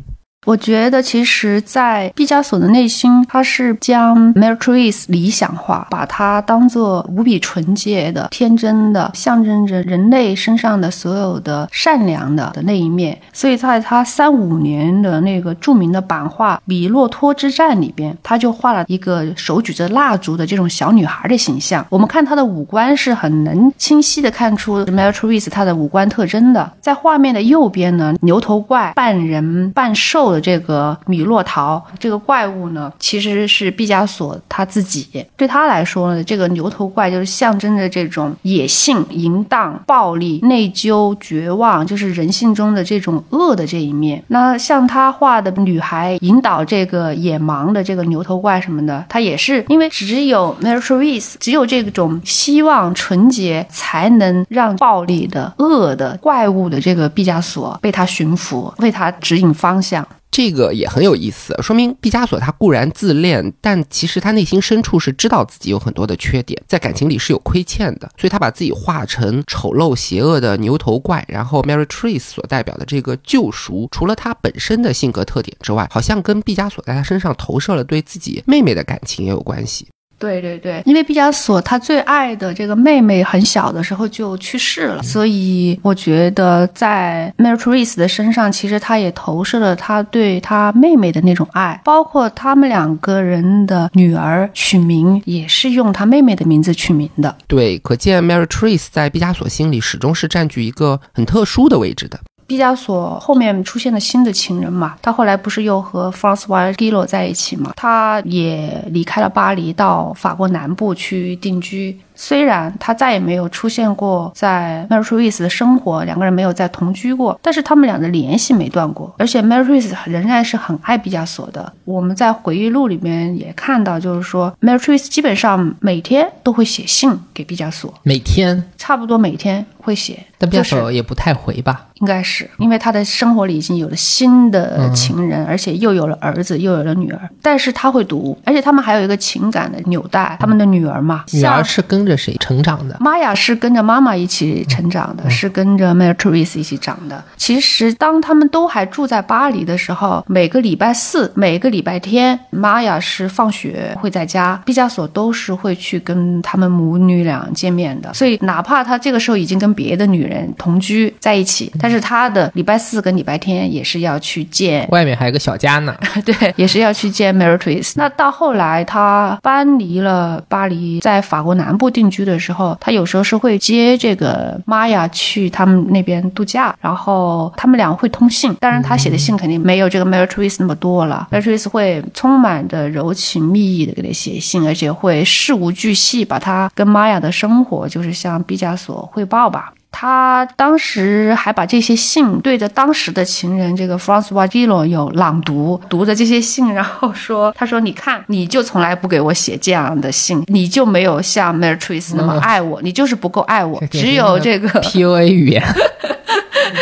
我觉得，其实，在毕加索的内心，他是将 Mary Theresa 理想化，把它当做无比纯洁的、天真的，象征着人类身上的所有的善良的的那一面。所以，在他三五年的那个著名的版画《米洛托之战》里边，他就画了一个手举着蜡烛的这种小女孩的形象。我们看她的五官是很能清晰的看出 Mary Theresa 她的五官特征的。在画面的右边呢，牛头怪半人半兽。的这个米洛陶这个怪物呢，其实是毕加索他自己。对他来说呢，这个牛头怪就是象征着这种野性、淫荡、暴力、内疚、绝望，就是人性中的这种恶的这一面。那像他画的女孩引导这个野蛮的这个牛头怪什么的，他也是因为只有 Mary Theresa，只有这种希望、纯洁，才能让暴力的、恶的怪物的这个毕加索被他驯服，为他指引方向。这个也很有意思，说明毕加索他固然自恋，但其实他内心深处是知道自己有很多的缺点，在感情里是有亏欠的，所以他把自己画成丑陋邪恶的牛头怪，然后 Mary Trees 所代表的这个救赎，除了他本身的性格特点之外，好像跟毕加索在他身上投射了对自己妹妹的感情也有关系。对对对，因为毕加索他最爱的这个妹妹很小的时候就去世了，所以我觉得在 Mary Theresa 的身上，其实他也投射了他对他妹妹的那种爱，包括他们两个人的女儿取名也是用他妹妹的名字取名的。对，可见 Mary Theresa 在毕加索心里始终是占据一个很特殊的位置的。毕加索后面出现了新的情人嘛？他后来不是又和 Francois Gillo 在一起嘛？他也离开了巴黎，到法国南部去定居。虽然他再也没有出现过在 Mary Theresa 的生活，两个人没有再同居过，但是他们俩的联系没断过。而且 Mary Theresa 仍然是很爱毕加索的。我们在回忆录里面也看到，就是说 Mary Theresa 基本上每天都会写信给毕加索，每天差不多每天会写，但毕加索也不太回吧？应该是因为他的生活里已经有了新的情人，而且又有了儿子，又有了女儿。但是他会读，而且他们还有一个情感的纽带。他们的女儿嘛，女儿是跟着谁成长的？玛雅是跟着妈妈一起成长的，是跟着 Mary Theresa 一起长的。其实当他们都还住在巴黎的时候，每个礼拜四、每个礼拜天，玛雅是放学会在家，毕加索都是会去跟他们母女俩见面的。所以哪怕他这个时候已经跟别的女人同居在一起，但是他的礼拜四跟礼拜天也是要去见，外面还有个小家呢。对，也是要去见 Mary Theresa。那到后来他搬离了巴黎，在法国南部定居的时候，他有时候是会接这个玛雅去他们那边度假，然后他们俩会通信。当然，他写的信肯定没有这个 Mary Theresa 那么多了。Mary Theresa 会充满着柔情蜜意的给他写信，而且会事无巨细把他跟玛雅的生活，就是向毕加索汇报吧。他当时还把这些信对着当时的情人这个 Francois Gillo 有朗读，读着这些信，然后说：“他说，你看，你就从来不给我写这样的信，你就没有像 Mary Theresa 那么爱我，你就是不够爱我。只有这个 PUA 语言。”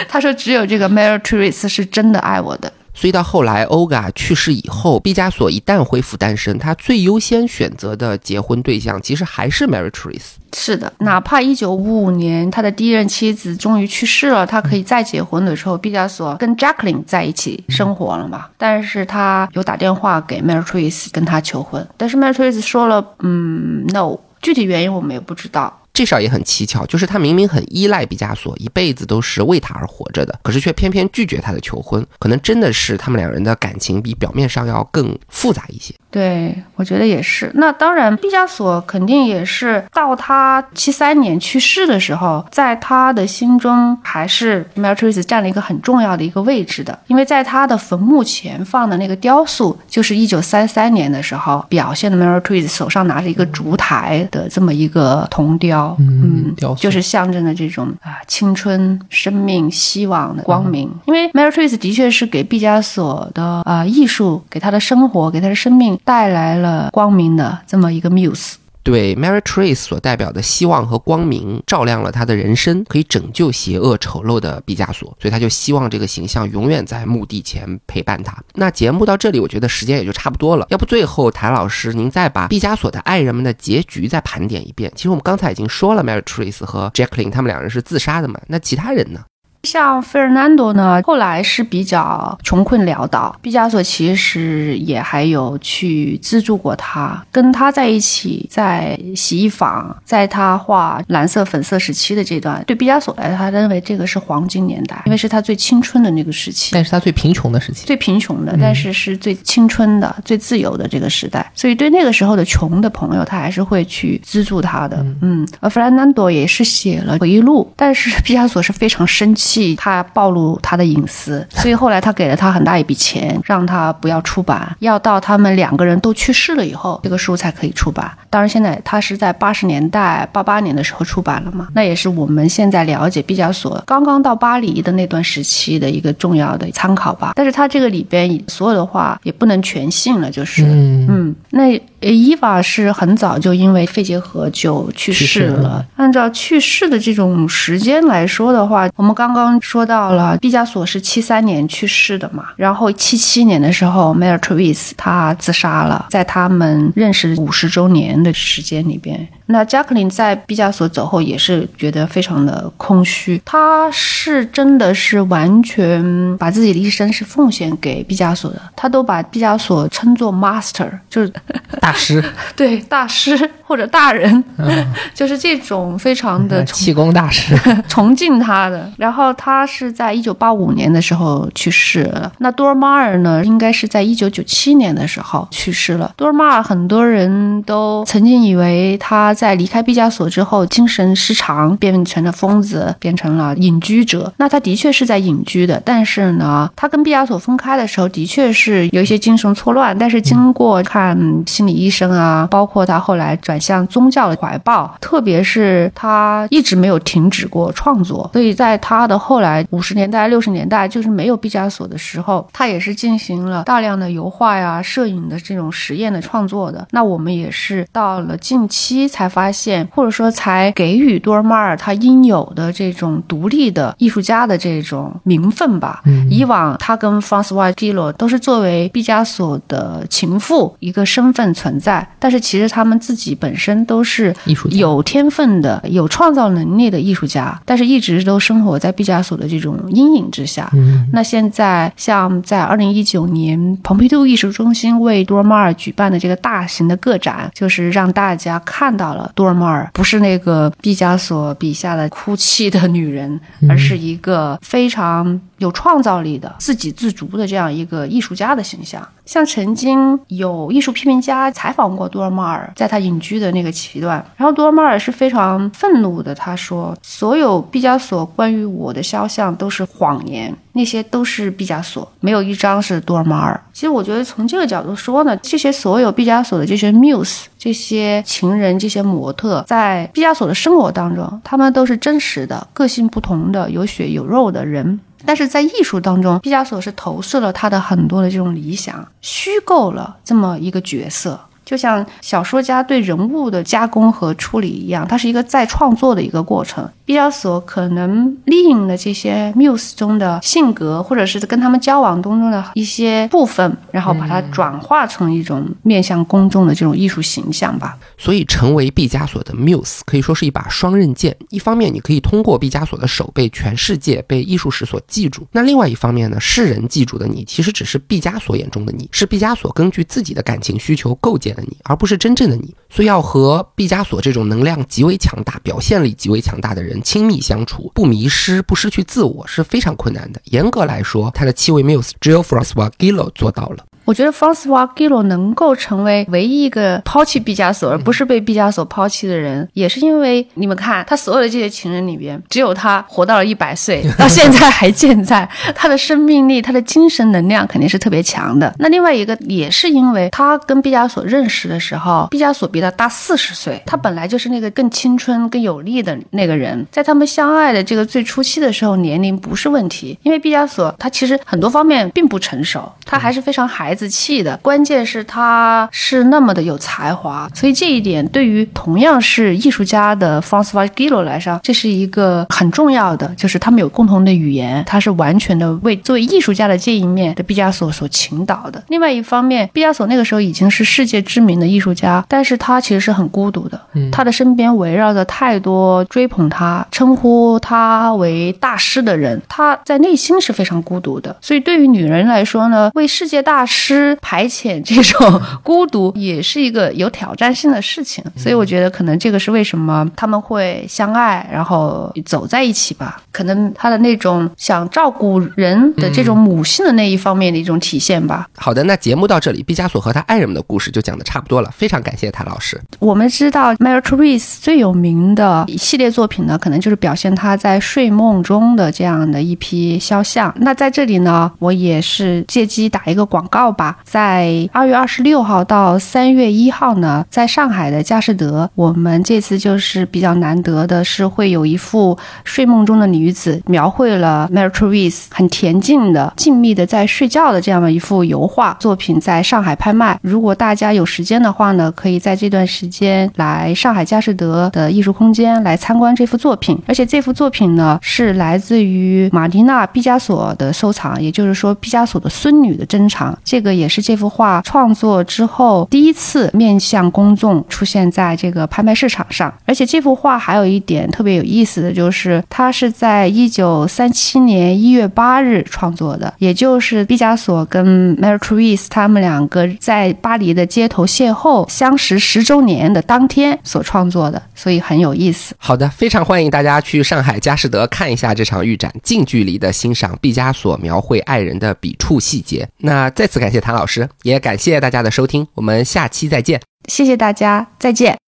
他说：“只有这个 Mary Theresa 是真的爱我的。”所以到后来欧嘎去世以后，毕加索一旦恢复单身，他最优先选择的结婚对象其实还是 Mary Therese。是的，哪怕一九五五年他的第一任妻子终于去世了，他可以再结婚的时候，毕加索跟 Jacqueline 在一起生活了嘛？但是他有打电话给 Mary Therese 跟他求婚，但是 Mary Therese 说了，嗯，no，具体原因我们也不知道。这事儿也很蹊跷，就是他明明很依赖毕加索，一辈子都是为他而活着的，可是却偏偏拒绝他的求婚。可能真的是他们两人的感情比表面上要更复杂一些。对，我觉得也是。那当然，毕加索肯定也是到他七三年去世的时候，在他的心中还是 Therese 占了一个很重要的一个位置的，因为在他的坟墓前放的那个雕塑，就是一九三三年的时候表现的 Therese 手上拿着一个烛台的这么一个铜雕。嗯，就是象征的这种啊青春、生命、希望的光明。因为 Therese 的确是给毕加索的啊艺术，给他的生活，给他的生命带来了光明的这么一个 muse。对 Mary Therese 所代表的希望和光明，照亮了他的人生，可以拯救邪恶丑陋的毕加索，所以他就希望这个形象永远在墓地前陪伴他。那节目到这里，我觉得时间也就差不多了。要不最后谭老师，您再把毕加索的爱人们的结局再盘点一遍。其实我们刚才已经说了，Mary Therese 和 Jacqueline 他们两人是自杀的嘛？那其他人呢？像费尔南多呢，后来是比较穷困潦倒。毕加索其实也还有去资助过他，跟他在一起在洗衣房，在他画蓝色粉色时期的这段，对毕加索来说，他认为这个是黄金年代，因为是他最青春的那个时期，但是他最贫穷的时期，最贫穷的，但是是最青春的、最自由的这个时代。所以对那个时候的穷的朋友，他还是会去资助他的。嗯，而费尔南多也是写了回忆录，但是毕加索是非常生气。他暴露他的隐私，所以后来他给了他很大一笔钱，让他不要出版，要到他们两个人都去世了以后，这个书才可以出版。当然，现在他是在八十年代八八年的时候出版了嘛，那也是我们现在了解毕加索刚刚到巴黎的那段时期的一个重要的参考吧。但是他这个里边所有的话也不能全信了，就是嗯，那。伊娃是很早就因为肺结核就去世了。按照去世的这种时间来说的话，我们刚刚说到了毕加索是七三年去世的嘛，然后七七年的时候，Mary Therese 她自杀了，在他们认识五十周年的时间里边。那 Jacqueline 在毕加索走后也是觉得非常的空虚，他是真的是完全把自己的一生是奉献给毕加索的，他都把毕加索称作 master，就是 大师，对大师或者大人，就是这种非常的气功大师，崇敬他的。然后他是在一九八五年的时候去世了，那多尔玛尔呢，应该是在一九九七年的时候去世了。多尔玛尔很多人都曾经以为他。在离开毕加索之后，精神失常，变成了疯子，变成了隐居者。那他的确是在隐居的，但是呢，他跟毕加索分开的时候，的确是有一些精神错乱。但是经过看心理医生啊，包括他后来转向宗教的怀抱，特别是他一直没有停止过创作。所以在他的后来五十年代、六十年代，就是没有毕加索的时候，他也是进行了大量的油画呀、摄影的这种实验的创作的。那我们也是到了近期才。发现，或者说才给予多尔马尔他应有的这种独立的艺术家的这种名分吧。嗯以往他跟 Francois g i l o 都是作为毕加索的情妇一个身份存在，但是其实他们自己本身都是艺术有天分的、有创造能力的艺术家，但是一直都生活在毕加索的这种阴影之下。那现在像在二零一九年，蓬皮杜艺术中心为多尔马尔举办的这个大型的个展，就是让大家看到了。多尔马尔不是那个毕加索笔下的哭泣的女人，而是一个非常有创造力的、自给自足的这样一个艺术家的形象。像曾经有艺术批评家采访过多尔马尔，在他隐居的那个期段，然后多尔马尔是非常愤怒的，他说：“所有毕加索关于我的肖像都是谎言，那些都是毕加索，没有一张是多尔马尔。”其实我觉得从这个角度说呢，这些所有毕加索的这些 muse、这些情人、这些模特，在毕加索的生活当中，他们都是真实的、个性不同的、有血有肉的人。但是在艺术当中，毕加索是投射了他的很多的这种理想，虚构了这么一个角色。就像小说家对人物的加工和处理一样，它是一个再创作的一个过程。毕加索可能利用了这些 muse 中的性格，或者是跟他们交往当中的一些部分，然后把它转化成一种面向公众的这种艺术形象吧。所以，成为毕加索的 muse 可以说是一把双刃剑。一方面，你可以通过毕加索的手被全世界、被艺术史所记住；那另外一方面呢，世人记住的你，其实只是毕加索眼中的你，是毕加索根据自己的感情需求构建你，而不是真正的你。所以，要和毕加索这种能量极为强大、表现力极为强大的人。亲密相处，不迷失，不失去自我是非常困难的。严格来说，他的气味 muse 只有 Francois Gillo 做到了。我觉得 Francois Gillo 能够成为唯一一个抛弃毕加索而不是被毕加索抛弃的人，也是因为你们看他所有的这些情人里边，只有他活到了一百岁，到现在还健在。他的生命力，他的精神能量肯定是特别强的。那另外一个也是因为他跟毕加索认识的时候，毕加索比他大四十岁，他本来就是那个更青春、更有力的那个人。在他们相爱的这个最初期的时候，年龄不是问题，因为毕加索他其实很多方面并不成熟，他还是非常孩子。子气的，关键是他是那么的有才华，所以这一点对于同样是艺术家的 Francois Gillo 来说，这是一个很重要的，就是他们有共同的语言，他是完全的为作为艺术家的这一面的毕加索所倾倒的。另外一方面，毕加索那个时候已经是世界知名的艺术家，但是他其实是很孤独的，嗯他的身边围绕着太多追捧他、称呼他为大师的人，他在内心是非常孤独的。所以对于女人来说呢，为世界大师。师排遣这种孤独也是一个有挑战性的事情，所以我觉得可能这个是为什么他们会相爱，然后走在一起吧。可能他的那种想照顾人的这种母性的那一方面的一种体现吧。好的，那节目到这里，毕加索和他爱人们的故事就讲的差不多了，非常感谢谭老师。我们知道 Mary Therese 最有名的一系列作品呢，可能就是表现他在睡梦中的这样的一批肖像。那在这里呢，我也是借机打一个广告。吧，在二月二十六号到三月一号呢，在上海的佳士得，我们这次就是比较难得的是会有一幅睡梦中的女子，描绘了 Mary Therese 很恬静的、静谧的在睡觉的这样的一幅油画作品，在上海拍卖。如果大家有时间的话呢，可以在这段时间来上海佳士得的艺术空间来参观这幅作品。而且这幅作品呢，是来自于玛丽娜·毕加索的收藏，也就是说毕加索的孙女的珍藏。这这个。也是这幅画创作之后第一次面向公众出现在这个拍卖市场上，而且这幅画还有一点特别有意思的就是，它是在一九三七年一月八日创作的，也就是毕加索跟 Mary Therese 他们两个在巴黎的街头邂逅相识十周年的当天所创作的，所以很有意思。好的，非常欢迎大家去上海佳士得看一下这场预展，近距离的欣赏毕加索描绘爱人的笔触细节。那再次感谢。谭老师，也感谢大家的收听，我们下期再见。谢谢大家，再见。